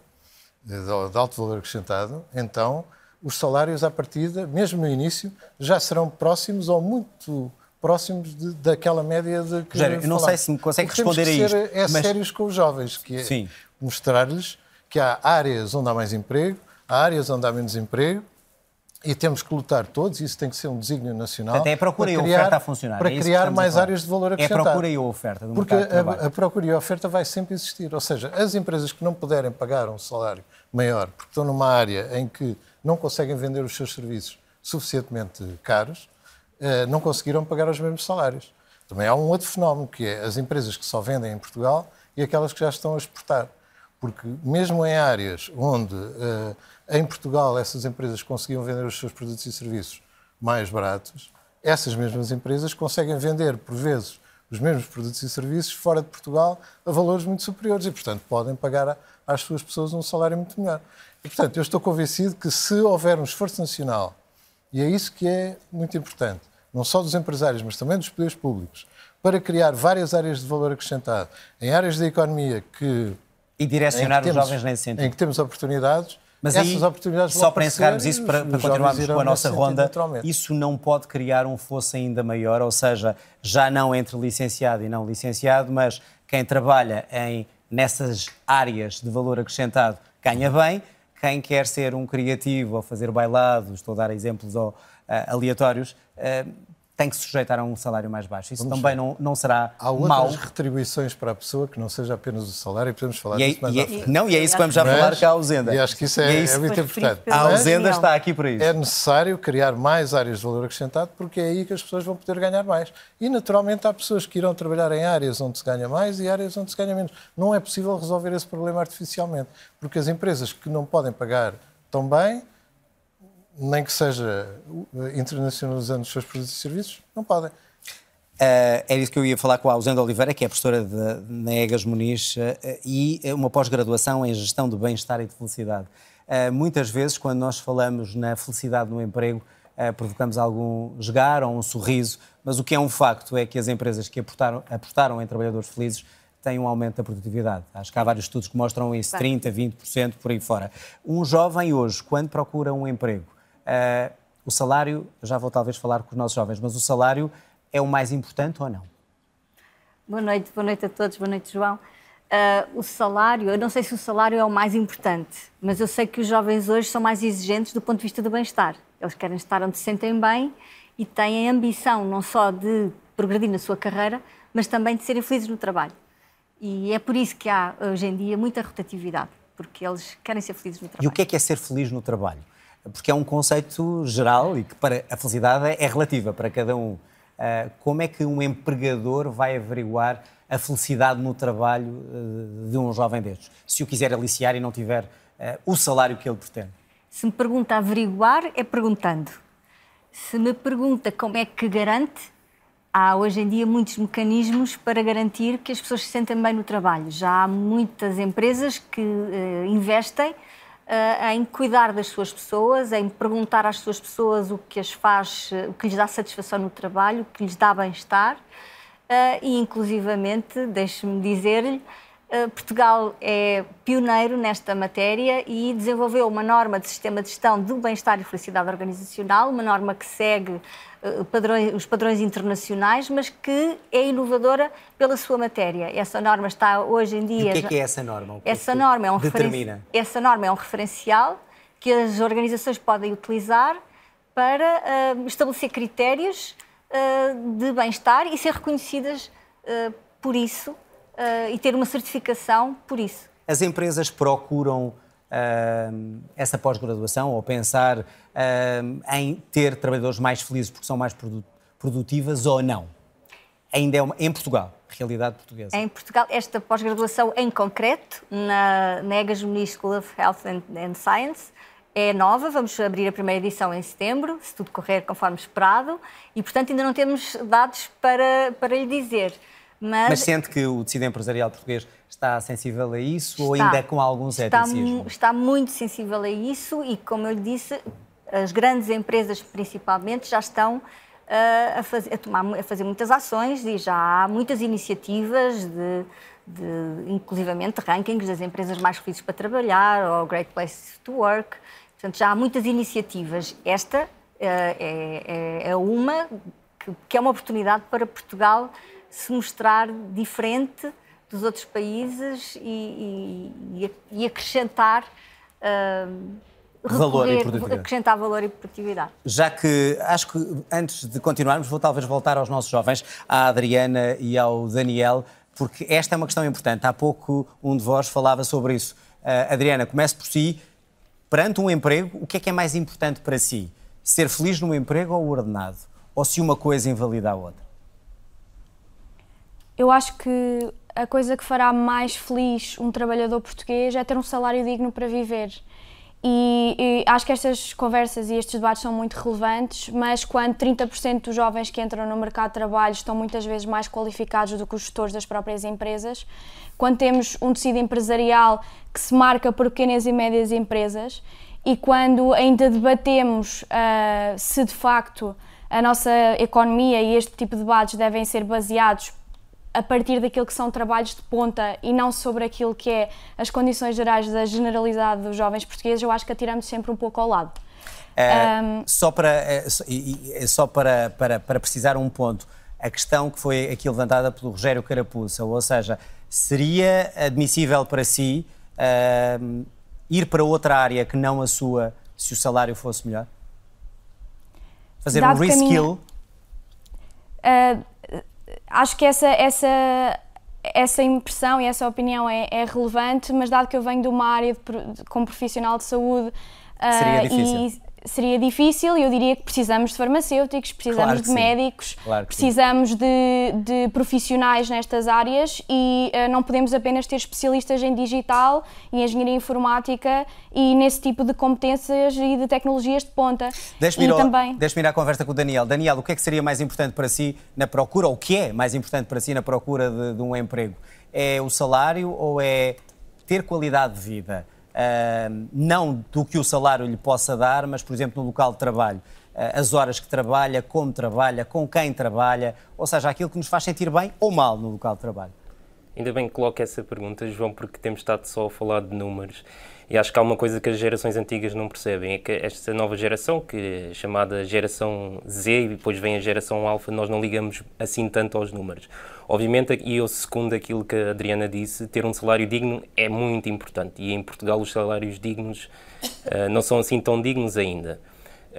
de, de alto valor acrescentado, então os salários à partida, mesmo no início, já serão próximos ou muito próximos de, daquela média de que Rogério, eu não sei se me consegue responder a isto. É mas... sérios com os jovens, que é mostrar-lhes que há áreas onde há mais emprego, Há áreas onde há menos emprego e temos que lutar todos, isso tem que ser um desígnio nacional. Portanto, é a procura criar, e a oferta a funcionar. Para é criar mais áreas de valor acrescentado. É a procura e a oferta do Porque a, a, procura e a oferta vai sempre existir. Ou seja, as empresas que não puderem pagar um salário maior, porque estão numa área em que não conseguem vender os seus serviços suficientemente caros, eh, não conseguiram pagar os mesmos salários. Também há um outro fenómeno, que é as empresas que só vendem em Portugal e aquelas que já estão a exportar. Porque mesmo em áreas onde uh, em Portugal essas empresas conseguiam vender os seus produtos e serviços mais baratos, essas mesmas empresas conseguem vender, por vezes, os mesmos produtos e serviços fora de Portugal a valores muito superiores e, portanto, podem pagar às suas pessoas um salário muito melhor. E, portanto, eu estou convencido que se houver um esforço nacional, e é isso que é muito importante, não só dos empresários, mas também dos poderes públicos, para criar várias áreas de valor acrescentado em áreas da economia que. E direcionar os jovens nesse sentido. Em que temos oportunidades mas Essas aí, oportunidades só para encerrarmos isso, para, para continuarmos com a nossa ronda, isso não pode criar um fosso ainda maior, ou seja, já não entre licenciado e não licenciado, mas quem trabalha em, nessas áreas de valor acrescentado ganha bem, quem quer ser um criativo ou fazer bailados, estou a dar exemplos uh, aleatórios, uh, tem que se sujeitar a um salário mais baixo. Isso Vamos também não, não será Há outras mau. retribuições para a pessoa que não seja apenas o salário e podemos falar e é, disso mais e é, Não, e é isso que vamos já Mas, falar que a ausenda. E acho que isso é, é, isso, é muito importante. A ausenda está aqui para isso. É necessário criar mais áreas de valor acrescentado porque é aí que as pessoas vão poder ganhar mais. E, naturalmente, há pessoas que irão trabalhar em áreas onde se ganha mais e áreas onde se ganha menos. Não é possível resolver esse problema artificialmente, porque as empresas que não podem pagar tão bem nem que seja internacionalizando os seus produtos e serviços, não podem. Uh, era isso que eu ia falar com a Ausenda Oliveira, que é professora de, na Egas Muniz, uh, e uma pós-graduação em Gestão do Bem-Estar e de Felicidade. Uh, muitas vezes, quando nós falamos na felicidade no emprego, provocamos algum jogar ou um sorriso, mas o que é um facto é que as empresas que apostaram, apostaram em trabalhadores felizes têm um aumento da produtividade. Acho que há vários estudos que mostram isso, 30%, 20%, por aí fora. Um jovem hoje, quando procura um emprego, o salário, já vou talvez falar com os nossos jovens, mas o salário é o mais importante ou não? Boa noite, boa noite a todos, boa noite, João. Uh, o salário, eu não sei se o salário é o mais importante, mas eu sei que os jovens hoje são mais exigentes do ponto de vista do bem-estar. Eles querem estar onde se sentem bem e têm ambição não só de progredir na sua carreira, mas também de serem felizes no trabalho. E é por isso que há hoje em dia muita rotatividade, porque eles querem ser felizes no trabalho. E o que é que é ser feliz no trabalho? Porque é um conceito geral e que para a felicidade é relativa para cada um. Eh, como é que um empregador vai averiguar a felicidade no trabalho eh, de um jovem destes, se o quiser aliciar e não tiver eh, o salário que ele pretende? Se me pergunta averiguar, é perguntando. Se me pergunta como é que garante, há hoje em dia muitos mecanismos para garantir que as pessoas se sentem bem no trabalho. Já há muitas empresas que uh, investem uh, em cuidar das suas pessoas, em perguntar às suas pessoas o que as faz, o que lhes dá satisfação no trabalho, o que lhes dá bem-estar. Uh, e, inclusivamente, deixe-me dizer-lhe, Portugal é pioneiro nesta matéria e desenvolveu uma norma de sistema de gestão do bem-estar e felicidade organizacional, uma norma que segue uh, padrões, os padrões internacionais, mas que é inovadora pela sua matéria. Essa norma está hoje em dia. E o que é, que é essa norma? É essa, norma é um determina? essa norma é um referencial que as organizações podem utilizar para uh, estabelecer critérios de bem-estar e ser reconhecidas por isso uh, e ter uma certificação por isso. As empresas procuram uh, essa pós-graduação ou pensar uh, em ter trabalhadores mais felizes porque são mais produtivas ou não? Ainda é uma, em Portugal, realidade portuguesa. Em Portugal, esta pós-graduação em concreto, na, na EGAS School of Health and, and Science, é nova, vamos abrir a primeira edição em setembro, se tudo correr conforme esperado, e portanto ainda não temos dados para, para lhe dizer. Mas, Mas sente que o tecido empresarial português está sensível a isso está, ou ainda é com algum ceticismo? Está, está muito sensível a isso e, como eu lhe disse, as grandes empresas principalmente já estão uh, a, fazer, a, tomar, a fazer muitas ações e já há muitas iniciativas de, de inclusivamente rankings das empresas mais felizes para trabalhar ou Great Place to Work. Portanto, já há muitas iniciativas. Esta uh, é, é, é, uma que, que é uma oportunidade para Portugal se mostrar diferente dos outros países e, e, e acrescentar uh, valor e produtividade. acrescentar valor e produtividade. Já que acho que antes de continuarmos vou talvez voltar aos nossos jovens, à Adriana e ao Daniel, porque esta é uma questão importante. Há pouco um de vós falava sobre isso. Uh, Adriana, comece por si. Perante um emprego, o que é que é mais importante para si? Ser feliz no emprego ou ordenado? Ou se uma coisa invalida a outra? Eu acho que a coisa que fará mais feliz um trabalhador português é ter um salário digno para viver. E, e, acho que estas conversas e estes debates são muito relevantes, mas quando 30% dos jovens que entram no mercado de trabalho estão muitas vezes mais qualificados do que os gestores das próprias empresas, quando temos um tecido empresarial que se marca por pequenas e médias empresas e quando ainda debatemos uh, se de facto a nossa economia e este tipo de debates devem ser baseados a partir daquilo que são trabalhos de ponta e não sobre aquilo que é as condições gerais da generalidade dos jovens portugueses, eu acho que atiramos sempre um pouco ao lado. É, um... Só, para, é, só para, para, para precisar um ponto, a questão que foi aqui levantada pelo Rogério Carapuça, ou seja, seria admissível para si uh, ir para outra área que não a sua se o salário fosse melhor? Fazer Dado um reskill? Uh, acho que essa, essa, essa impressão e essa opinião é, é relevante, mas dado que eu venho de uma área de, como profissional de saúde Seria uh, difícil. e seria difícil e eu diria que precisamos de farmacêuticos, precisamos claro de médicos, claro precisamos de, de, profissionais nestas áreas e uh, não podemos apenas ter especialistas em digital e engenharia informática e nesse tipo de competências e de tecnologias de ponta. Deixe-me ir, também... deixe ir à conversa com o Daniel. Daniel, o que é que seria mais importante para si na procura, ou o que é mais importante para si na procura de, de um emprego? É o salário ou é ter qualidade de vida? Não do que o salário lhe possa dar, mas, por exemplo, no local de trabalho. Uh, as horas que trabalha, como trabalha, com quem trabalha, ou seja, aquilo que nos faz sentir bem ou mal no local de trabalho. Ainda bem que coloca essa pergunta, João, porque temos estado só a falar de números. E acho que há uma coisa que as gerações antigas não percebem, é que esta nova geração, que é chamada geração Z e depois vem a geração Alfa, nós não ligamos assim tanto aos números. Obviamente, e eu segundo aquilo que a Adriana disse, ter um salário digno é muito importante. E em Portugal os salários dignos uh, não são assim tão dignos ainda.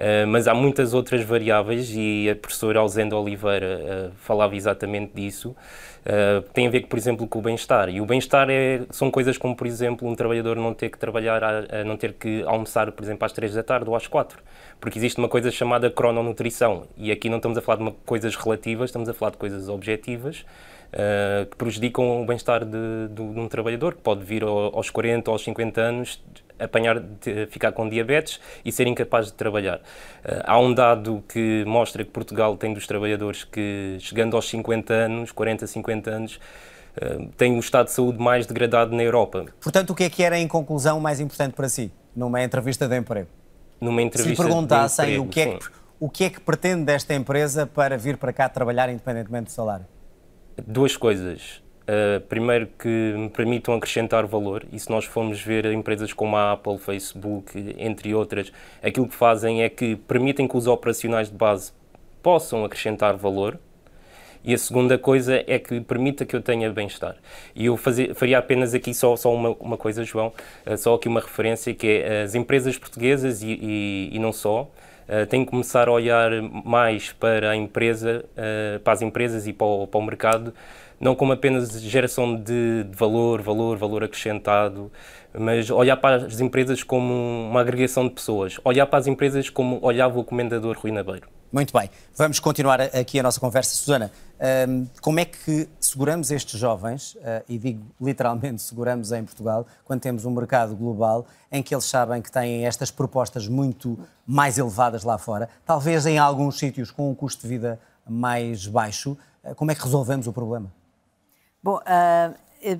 Uh, mas há muitas outras variáveis e a professora Alzenda Oliveira uh, falava exatamente disso. Uh, tem a ver, por exemplo, com o bem-estar. E o bem-estar é, são coisas como, por exemplo, um trabalhador não ter que trabalhar, a, a não ter que almoçar, por exemplo, às 3 da tarde ou às 4. Porque existe uma coisa chamada crononutrição. E aqui não estamos a falar de uma, coisas relativas, estamos a falar de coisas objetivas. Uh, que prejudicam o bem-estar de, de, de, um trabalhador, que pode vir aos 40 ou aos 50 anos apanhar, ficar com diabetes e ser incapaz de trabalhar. Uh, há um dado que mostra que Portugal tem dos trabalhadores que, chegando aos 50 anos, 40, 50 anos, uh, tem o estado de saúde mais degradado na Europa. Portanto, o que é que era, em conclusão, mais importante para si, numa entrevista de emprego? Numa entrevista Se perguntassem emprego, o, que é que, o que é que pretende desta empresa para vir para cá trabalhar independentemente do salário? Duas coisas. Uh, primeiro que me permitam acrescentar valor, e se nós formos ver empresas como a Apple, Facebook, entre outras, aquilo que fazem é que permitem que os operacionais de base possam acrescentar valor, e a segunda coisa é que permita que eu tenha bem-estar. E eu faria apenas aqui só, só uma, uma coisa, João, uh, só aqui uma referência, que é as empresas portuguesas e, e, e não só, têm que começar a olhar mais para a empresa, para as empresas e para o, para o mercado, não como apenas geração de, de, valor, valor, valor acrescentado, mas olhar para as empresas como uma agregação de pessoas, olhar para as empresas como olhava o comendador Rui Nabeiro. Muito bem, vamos continuar aqui a nossa conversa. Susana, hum, como é que seguramos estes jovens, uh, e digo literalmente seguramos em Portugal, quando temos um mercado global em que eles sabem que têm estas propostas muito mais elevadas lá fora, talvez em alguns sítios com um custo de vida mais baixo, uh, como é que resolvemos o problema? Bom, uh, Uh,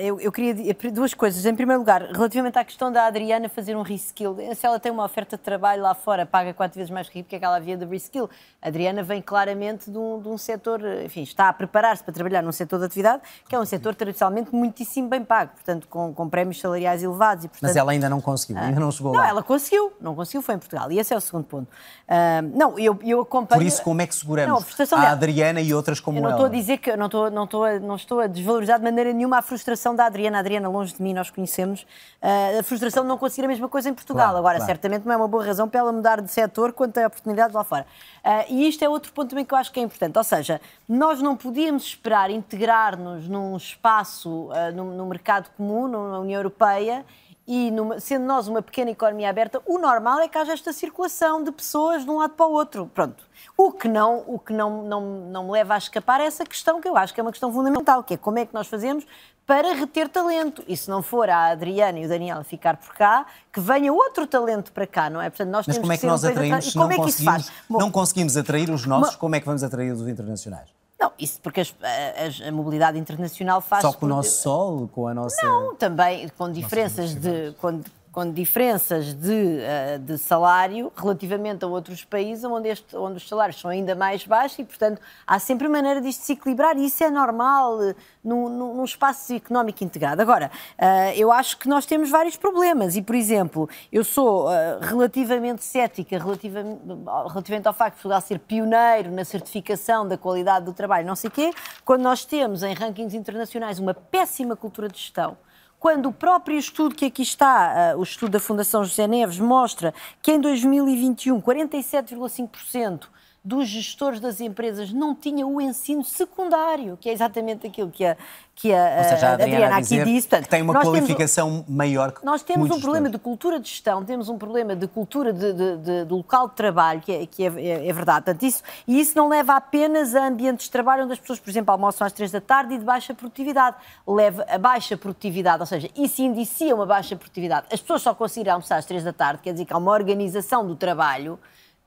eu, eu, queria duas coisas. Em primeiro lugar, relativamente à questão da Adriana fazer um reskill, se ela tem uma oferta de trabalho lá fora, paga quatro vezes mais rico que aquela via de reskill. A Adriana vem claramente de um, de um setor, enfim, está a preparar-se para trabalhar num setor de atividade que é um setor tradicionalmente muitíssimo bem pago, portanto, com, com prémios salariais elevados. E, portanto, Mas ela ainda não conseguiu, ainda não chegou não, lá. Não, ela conseguiu, não conseguiu, foi em Portugal. E esse é o segundo ponto. Uh, não, eu, eu acompanho. Por isso, como é que seguramos não, a, a Adriana e outras como eu não ela? Estou a dizer que, não estou, não, estou a, não estou a desvalorizar de maneira nenhuma a frustração da Adriana. A Adriana longe de mim, nós conhecemos, uh, a frustração de não conseguir a mesma coisa em Portugal. Claro, Agora, claro. certamente não é uma boa razão para ela mudar de setor quando tem oportunidades lá fora. Uh, e isto é outro ponto também que eu acho que é importante. Ou seja, nós não podíamos esperar integrar-nos num espaço, uh, no, no mercado comum, na União Europeia, e numa, sendo nós uma pequena economia aberta, o normal é que haja esta circulação de pessoas de um lado para o outro. Pronto. O que não, o que não, não, não me leva a escapar é essa questão que eu acho que é uma questão fundamental, que é como é que nós fazemos para reter talento. E se não for a Adriana e o Daniel ficar por cá, que venha outro talento para cá, não é? Portanto, nós Mas como é que nós atraímos? Se não, é conseguimos, Bom, não conseguimos atrair os nossos, como é que vamos atrair os internacionais? Não, isso porque as, a, a, mobilidade internacional faz. Só com o nosso sol, com a nossa. Não, também com diferenças de. Com, com diferenças de, eh, de, salário relativamente a outros países onde, este, onde, os salários são ainda mais baixos e, portanto, há sempre maneira disto se equilibrar e isso é normal eh, num, num espaço económico integrado. Agora, eh, eu acho que nós temos vários problemas e, por exemplo, eu sou relativamente cética relativamente, relativamente ao facto de Portugal ser pioneiro na certificação da qualidade do trabalho, não sei o quê, quando nós temos em rankings internacionais uma péssima cultura de gestão, quando o próprio estudo que aqui está, uh, o estudo da Fundação José Neves, mostra que em 2021 47,5% dos gestores das empresas não tinha o ensino secundário, que é exatamente aquilo que a, que a, Ou seja, a Adriana, Adriana aqui disse. Portanto, que tem uma qualificação temos, maior que Nós temos um problema de cultura de gestão, temos um problema de cultura de, de, de, de local de trabalho, que, é, que é, é, é, verdade. Portanto, isso, e isso não leva apenas a ambientes de trabalho onde as pessoas, por exemplo, almoçam às três da tarde e de baixa produtividade. Leva a baixa produtividade, ou seja, isso indicia uma baixa produtividade. As pessoas só conseguirem almoçar às três da tarde, quer dizer que há uma organização do trabalho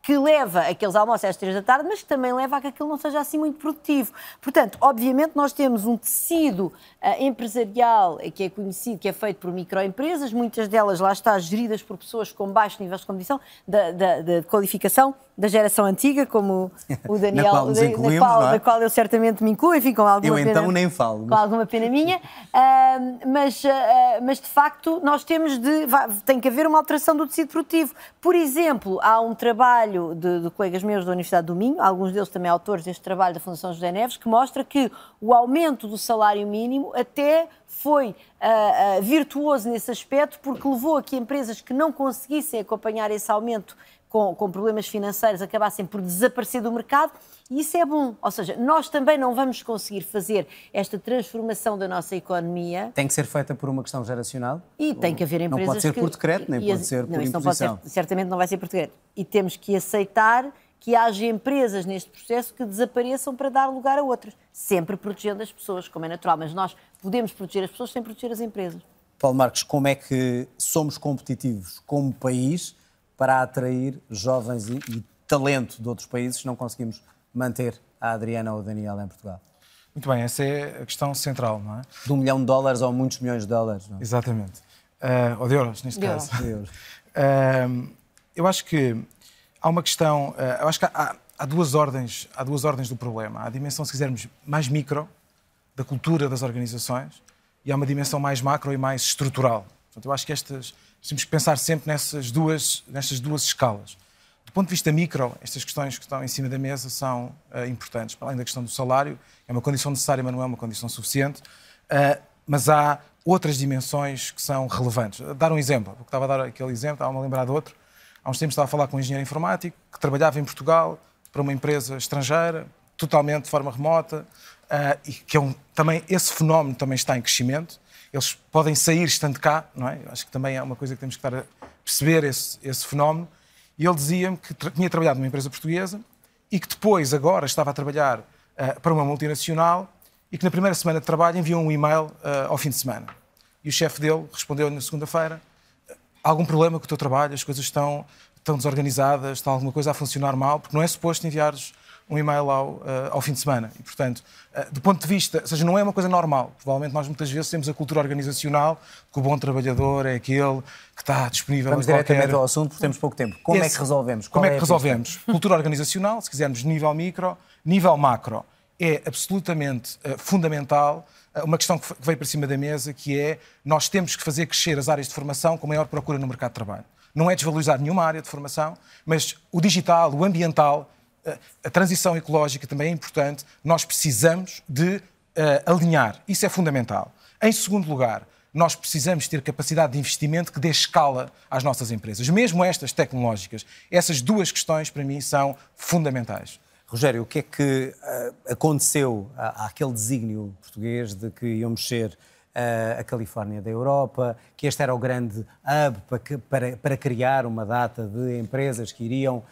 que leva aqueles almoços às três da tarde, mas que também leva a que aquilo não seja assim muito produtivo. Portanto, obviamente, nós temos um tecido uh, empresarial que é conhecido, que é feito por microempresas, muitas delas lá está geridas por pessoas com baixo nível de condição, de, de, de qualificação da geração antiga, como o Daniel, na qual, nos na qual, é? qual eu certamente me incluo, enfim, com alguma eu pena, então nem falo. Com alguma pena minha, uh, mas, uh, mas de facto nós temos de, tem que haver uma alteração do tecido produtivo. Por exemplo, há um trabalho de, de colegas meus da Universidade do Minho, alguns deles também autores deste trabalho da Fundação José Neves, que mostra que o aumento do salário mínimo até foi uh, virtuoso nesse aspecto, porque levou a que empresas que não conseguissem acompanhar esse aumento com, com, problemas financeiros acabassem por desaparecer do mercado, e isso é bom. Ou seja, nós também não vamos conseguir fazer esta transformação da nossa economia. Tem que ser feita por uma questão geracional? E tem que haver empresas. Não pode ser que, por decreto, nem pode ser não, por imposição. Não pode ser, certamente não vai ser por decreto. E temos que aceitar que haja empresas neste processo que desapareçam para dar lugar a outras, sempre protegendo as pessoas, como é natural. Mas nós podemos proteger as pessoas sem proteger as empresas. Paulo Marques, como é que somos competitivos como país? Para atrair jovens e, e talento de outros países se não conseguimos manter a Adriana ou o Daniel em Portugal? Muito bem, essa é a questão central, não é? De um milhão de dólares ou muitos milhões de dólares, não é? Exatamente. Uh, ou de euros, neste de caso. De euros. Uh, eu acho que há uma questão, uh, eu acho que há, há, duas ordens, há duas ordens do problema. Há a dimensão, se quisermos, mais micro, da cultura das organizações e há uma dimensão mais macro e mais estrutural. Portanto, eu acho que estas, temos que pensar sempre nessas duas, nestas duas escalas. Do ponto de vista micro, estas questões que estão em cima da mesa são uh, importantes. Além da questão do salário, é uma condição necessária, mas não é uma condição suficiente. Uh, mas há outras dimensões que são relevantes. Dar um exemplo, porque estava a dar aquele exemplo, estava-me a lembrar de outro. Há uns tempos estava a falar com um engenheiro informático que trabalhava em Portugal para uma empresa estrangeira, totalmente de forma remota, uh, e que é um, também esse fenómeno também está em crescimento. Eles podem sair estando cá, não é? Acho que também é uma coisa que temos que estar a perceber esse, esse fenómeno. E ele dizia-me que tra tinha trabalhado numa empresa portuguesa e que depois, agora, estava a trabalhar uh, para uma multinacional e que na primeira semana de trabalho enviou um e-mail uh, ao fim de semana. E o chefe dele respondeu na segunda-feira: algum problema com o teu trabalho, as coisas estão, estão desorganizadas, está alguma coisa a funcionar mal, porque não é suposto enviares um e-mail ao, uh, ao fim de semana. E, portanto, uh, do ponto de vista, ou seja, não é uma coisa normal. Provavelmente nós muitas vezes temos a cultura organizacional que o bom trabalhador é aquele que está disponível Vamos a qualquer... diretamente ao assunto porque temos pouco tempo. Como Esse, é que resolvemos? Qual como é, é que resolvemos? cultura organizacional, se quisermos nível micro, nível macro. É absolutamente uh, fundamental uma questão que veio para cima da mesa, que é nós temos que fazer crescer as áreas de formação com maior procura no mercado de trabalho. Não é desvalorizar nenhuma área de formação, mas o digital, o ambiental, a transição ecológica também é importante. Nós precisamos de uh, alinhar. Isso é fundamental. Em segundo lugar, nós precisamos ter capacidade de investimento que dê escala às nossas empresas, mesmo estas tecnológicas. Essas duas questões, para mim, são fundamentais. Rogério, o que é que uh, aconteceu àquele desígnio português de que íamos ser a Califórnia da Europa, que este era o grande hub para, para, para criar uma data de empresas que iriam uh,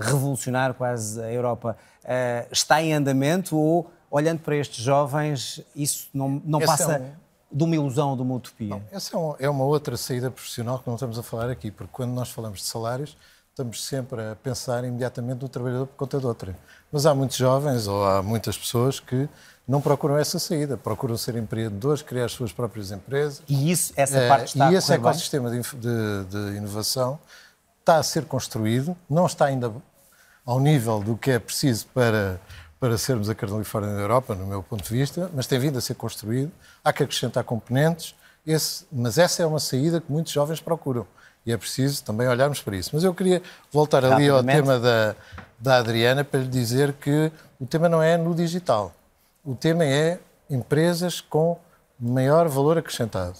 revolucionar quase a Europa. Uh, está em andamento ou, olhando para estes jovens, isso não, não passa é um... de uma ilusão, de uma utopia? Não, essa é, um, é uma outra saída profissional que não estamos a falar aqui, porque quando nós falamos de salários, estamos sempre a pensar imediatamente no trabalhador por conta de outra. Mas há muitos jovens ou há muitas pessoas que não procuram essa saída, procuram ser empreendedores, criar as suas próprias empresas. E isso, essa eh, parte está E esse ecossistema de, de, de, inovação está a ser construído, não está ainda ao nível do que é preciso para, para sermos a Califórnia da Europa, no meu ponto de vista, mas tem vindo a ser construído. Há que acrescentar componentes, esse, mas essa é uma saída que muitos jovens procuram. E é preciso também olharmos para isso. Mas eu queria voltar ali ao tema da, da Adriana para lhe dizer que o tema não é no digital o tema é empresas com maior valor acrescentado,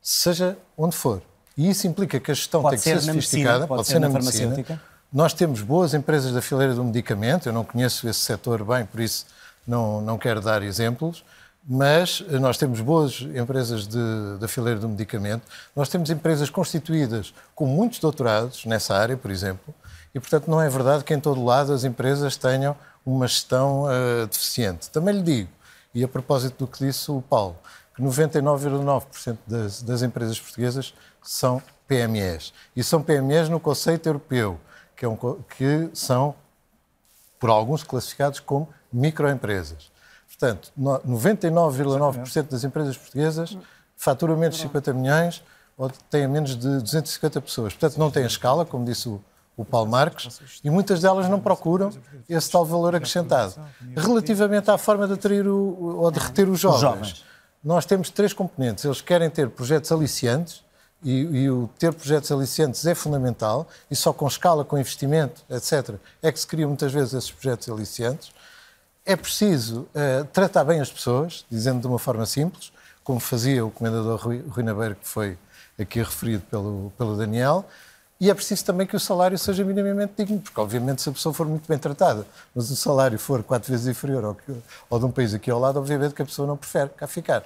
seja onde for. E isso implica que a gestão pode tem que ser, ser sofisticada, medicina, pode, pode, ser, na, medicina. Nós temos boas empresas da fileira do medicamento, eu não conheço esse setor bem, por isso não, não quero dar exemplos, mas nós temos boas empresas de, da fileira do medicamento, nós temos empresas constituídas com muitos doutorados nessa área, por exemplo, e portanto não é verdade que em todo lado as empresas tenham uma gestão uh, deficiente. Também lhe digo, e a propósito do que disse o Paulo, que 99,9% das, das empresas portuguesas são PMEs. E são PMEs no conceito europeu, que, é um, que são, por alguns, classificados como microempresas. Portanto, 99,9% das empresas portuguesas faturam menos de 50 milhões ou têm menos de 250 pessoas. Portanto, não têm escala, como disse o, o Paulo Marques, e muitas delas não procuram esse tal valor acrescentado. Relativamente à forma de atrair o, ou de reter os jovens, nós temos três componentes. Eles querem ter projetos aliciantes, e, e, o ter projetos aliciantes é fundamental, e só com escala, com investimento, etc., é que se criam muitas vezes esses projetos aliciantes. É preciso uh, tratar bem as pessoas, dizendo de uma forma simples, como fazia o comendador Rui, Rui Nabeiro, que foi aqui referido pelo, pelo Daniel, e é preciso também que o salário seja minimamente digno, porque obviamente se a pessoa for muito bem tratada, mas o salário for quatro vezes inferior ao, que, ao de um país aqui ao lado, obviamente que a pessoa não prefere cá ficar.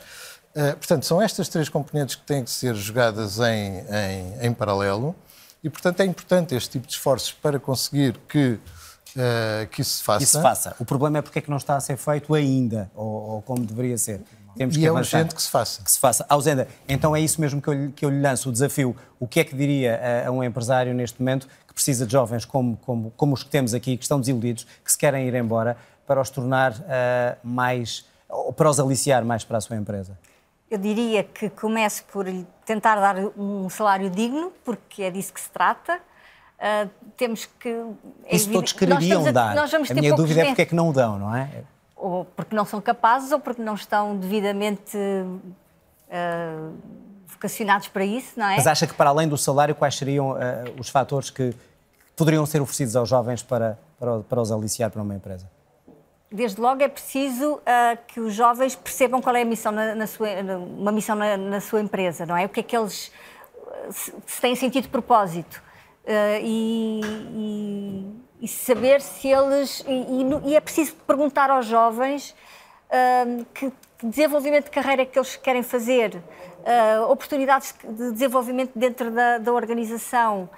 Uh, portanto, são estas três componentes que têm que ser jogadas em, em, em, paralelo e, portanto, é importante este tipo de esforços para conseguir que, uh, que isso se faça. Que se faça. O problema é porque é que não está a ser feito ainda, ou, ou como deveria ser. Temos e que é avançar. urgente que se faça. Que se faça. Ausenda, então é isso mesmo que eu, que eu lhe lanço, o desafio. O que é que diria a, a, um empresário neste momento que precisa de jovens como, como, como os que temos aqui, que estão desiludidos, que se querem ir embora, para os tornar uh, mais, ou para os aliciar mais para a sua empresa? Eu diria que comece por tentar dar um salário digno, porque é disso que se trata. Uh, temos que. É Isso todos queremos dar. A, a minha dúvida é porque é que não o dão, não é? Ou porque não são capazes ou porque não estão devidamente uh, vocacionados para isso, não é? Mas acha que para além do salário, quais seriam uh, os fatores que poderiam ser oferecidos aos jovens para, para, para os aliciar para uma empresa? Desde logo é preciso uh, que os jovens percebam qual é a missão na, na sua, uma missão na, na, sua empresa, não é? O que é que eles se, se têm sentido de propósito e, e, saber se eles e, e, é preciso perguntar aos jovens uh, que desenvolvimento de carreira é que eles querem fazer, oportunidades de desenvolvimento dentro da, da organização,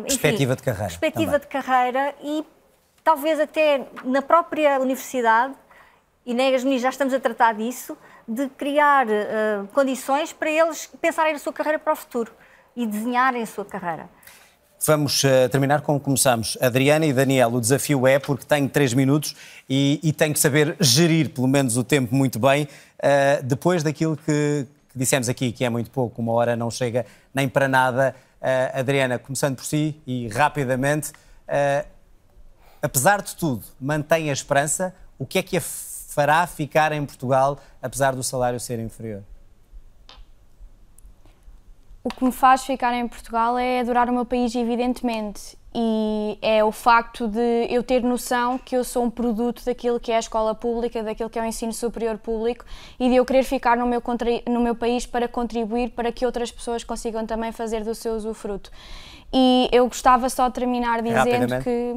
enfim, perspectiva de carreira, perspectiva também. de carreira e talvez até na própria universidade, e na EGASMI já estamos a tratar disso, de criar uh, condições para eles pensarem na sua carreira para o futuro e desenharem a sua carreira. Vamos uh, terminar como começamos. Adriana e Daniel, o desafio é, porque tenho três minutos e, e tenho que saber gerir pelo menos o tempo muito bem, uh, depois daquilo que, que, dissemos aqui, que é muito pouco, uma hora não chega nem para nada. Adriana, começando por si e rapidamente, apesar de tudo, mantém a esperança? O que é que a fará ficar em Portugal, apesar do salário ser inferior? O que me faz ficar em Portugal é adorar o meu país, evidentemente, e é o facto de eu ter noção que eu sou um produto daquilo que é a escola pública, daquilo que é o ensino superior público e de eu querer ficar no meu, no meu país para contribuir para que outras pessoas consigam também fazer do seu usufruto. E eu gostava só de terminar dizendo que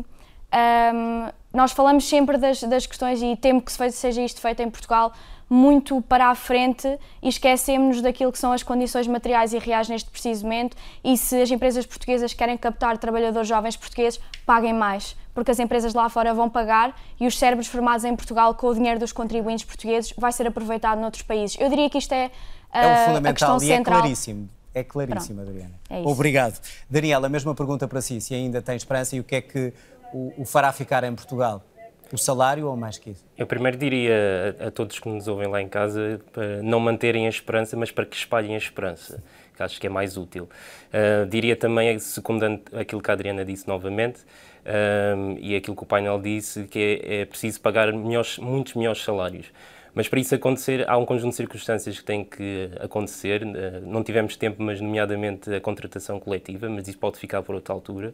um, nós falamos sempre das, das, questões e temo que seja isto feito em Portugal muito para a frente e esquecemos daquilo que são as condições materiais e reais neste preciso momento e se as empresas portuguesas querem captar trabalhadores jovens portugueses, paguem mais, porque as empresas lá fora vão pagar e os cérebros formados em Portugal com o dinheiro dos contribuintes portugueses vai ser aproveitado noutros países. Eu diria que isto é, uh, é o fundamental a questão e é claríssimo. É claríssimo, Pronto. Adriana. É Obrigado. Daniela, a mesma pergunta para si, se ainda tem esperança e o que é que o, o fará ficar em Portugal? O salário ou mais que isso? Eu primeiro diria a, a, todos que nos ouvem lá em casa para não manterem a esperança, mas para que espalhem a esperança, que acho que é mais útil. Uh, diria também, secundando aquilo que a Adriana disse novamente, uh, e aquilo que o painel disse, que é, é preciso pagar melhores, muitos melhores salários. Mas para isso acontecer, há um conjunto de circunstâncias que têm que acontecer. Eh, não tivemos tempo, mas nomeadamente a contratação coletiva, mas isso pode ficar por outra altura.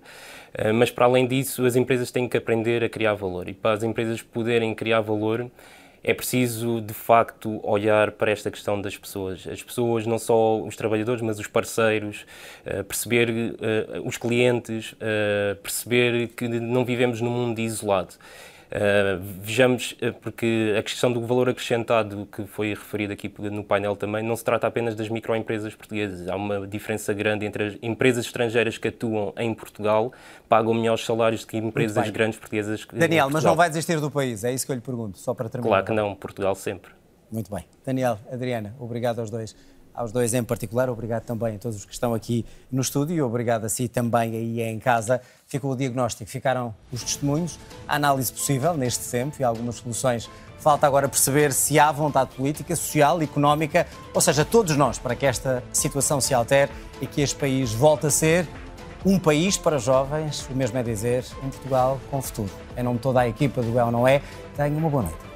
Eh, mas para além disso, as empresas têm que aprender a criar valor. E para as empresas poderem criar valor, é preciso de facto olhar para esta questão das pessoas. As pessoas, não só os trabalhadores, mas os parceiros, eh, perceber os clientes, perceber que não vivemos num mundo isolado. Uh, vejamos, uh, porque a questão do valor acrescentado que foi referido aqui no painel também, não se trata apenas das microempresas portuguesas. Há uma diferença grande entre as empresas estrangeiras que atuam em Portugal, pagam melhores salários do que empresas grandes portuguesas. Daniel, mas não vai desistir do país, é isso que eu lhe pergunto, só para terminar. Claro que não, Portugal sempre. Muito bem. Daniel, Adriana, obrigado aos dois aos dois em particular, obrigado também a todos os que estão aqui no estúdio e obrigado a si também aí em casa. Ficou o diagnóstico, ficaram os testemunhos, a análise possível neste tempo e algumas soluções. Falta agora perceber se há vontade política, social, económica, ou seja, todos nós, para que esta situação se altere e que este país volte a ser um país para jovens, o mesmo é dizer, um Portugal com futuro. Em nome de toda a equipa do El Não É, tenha uma boa noite.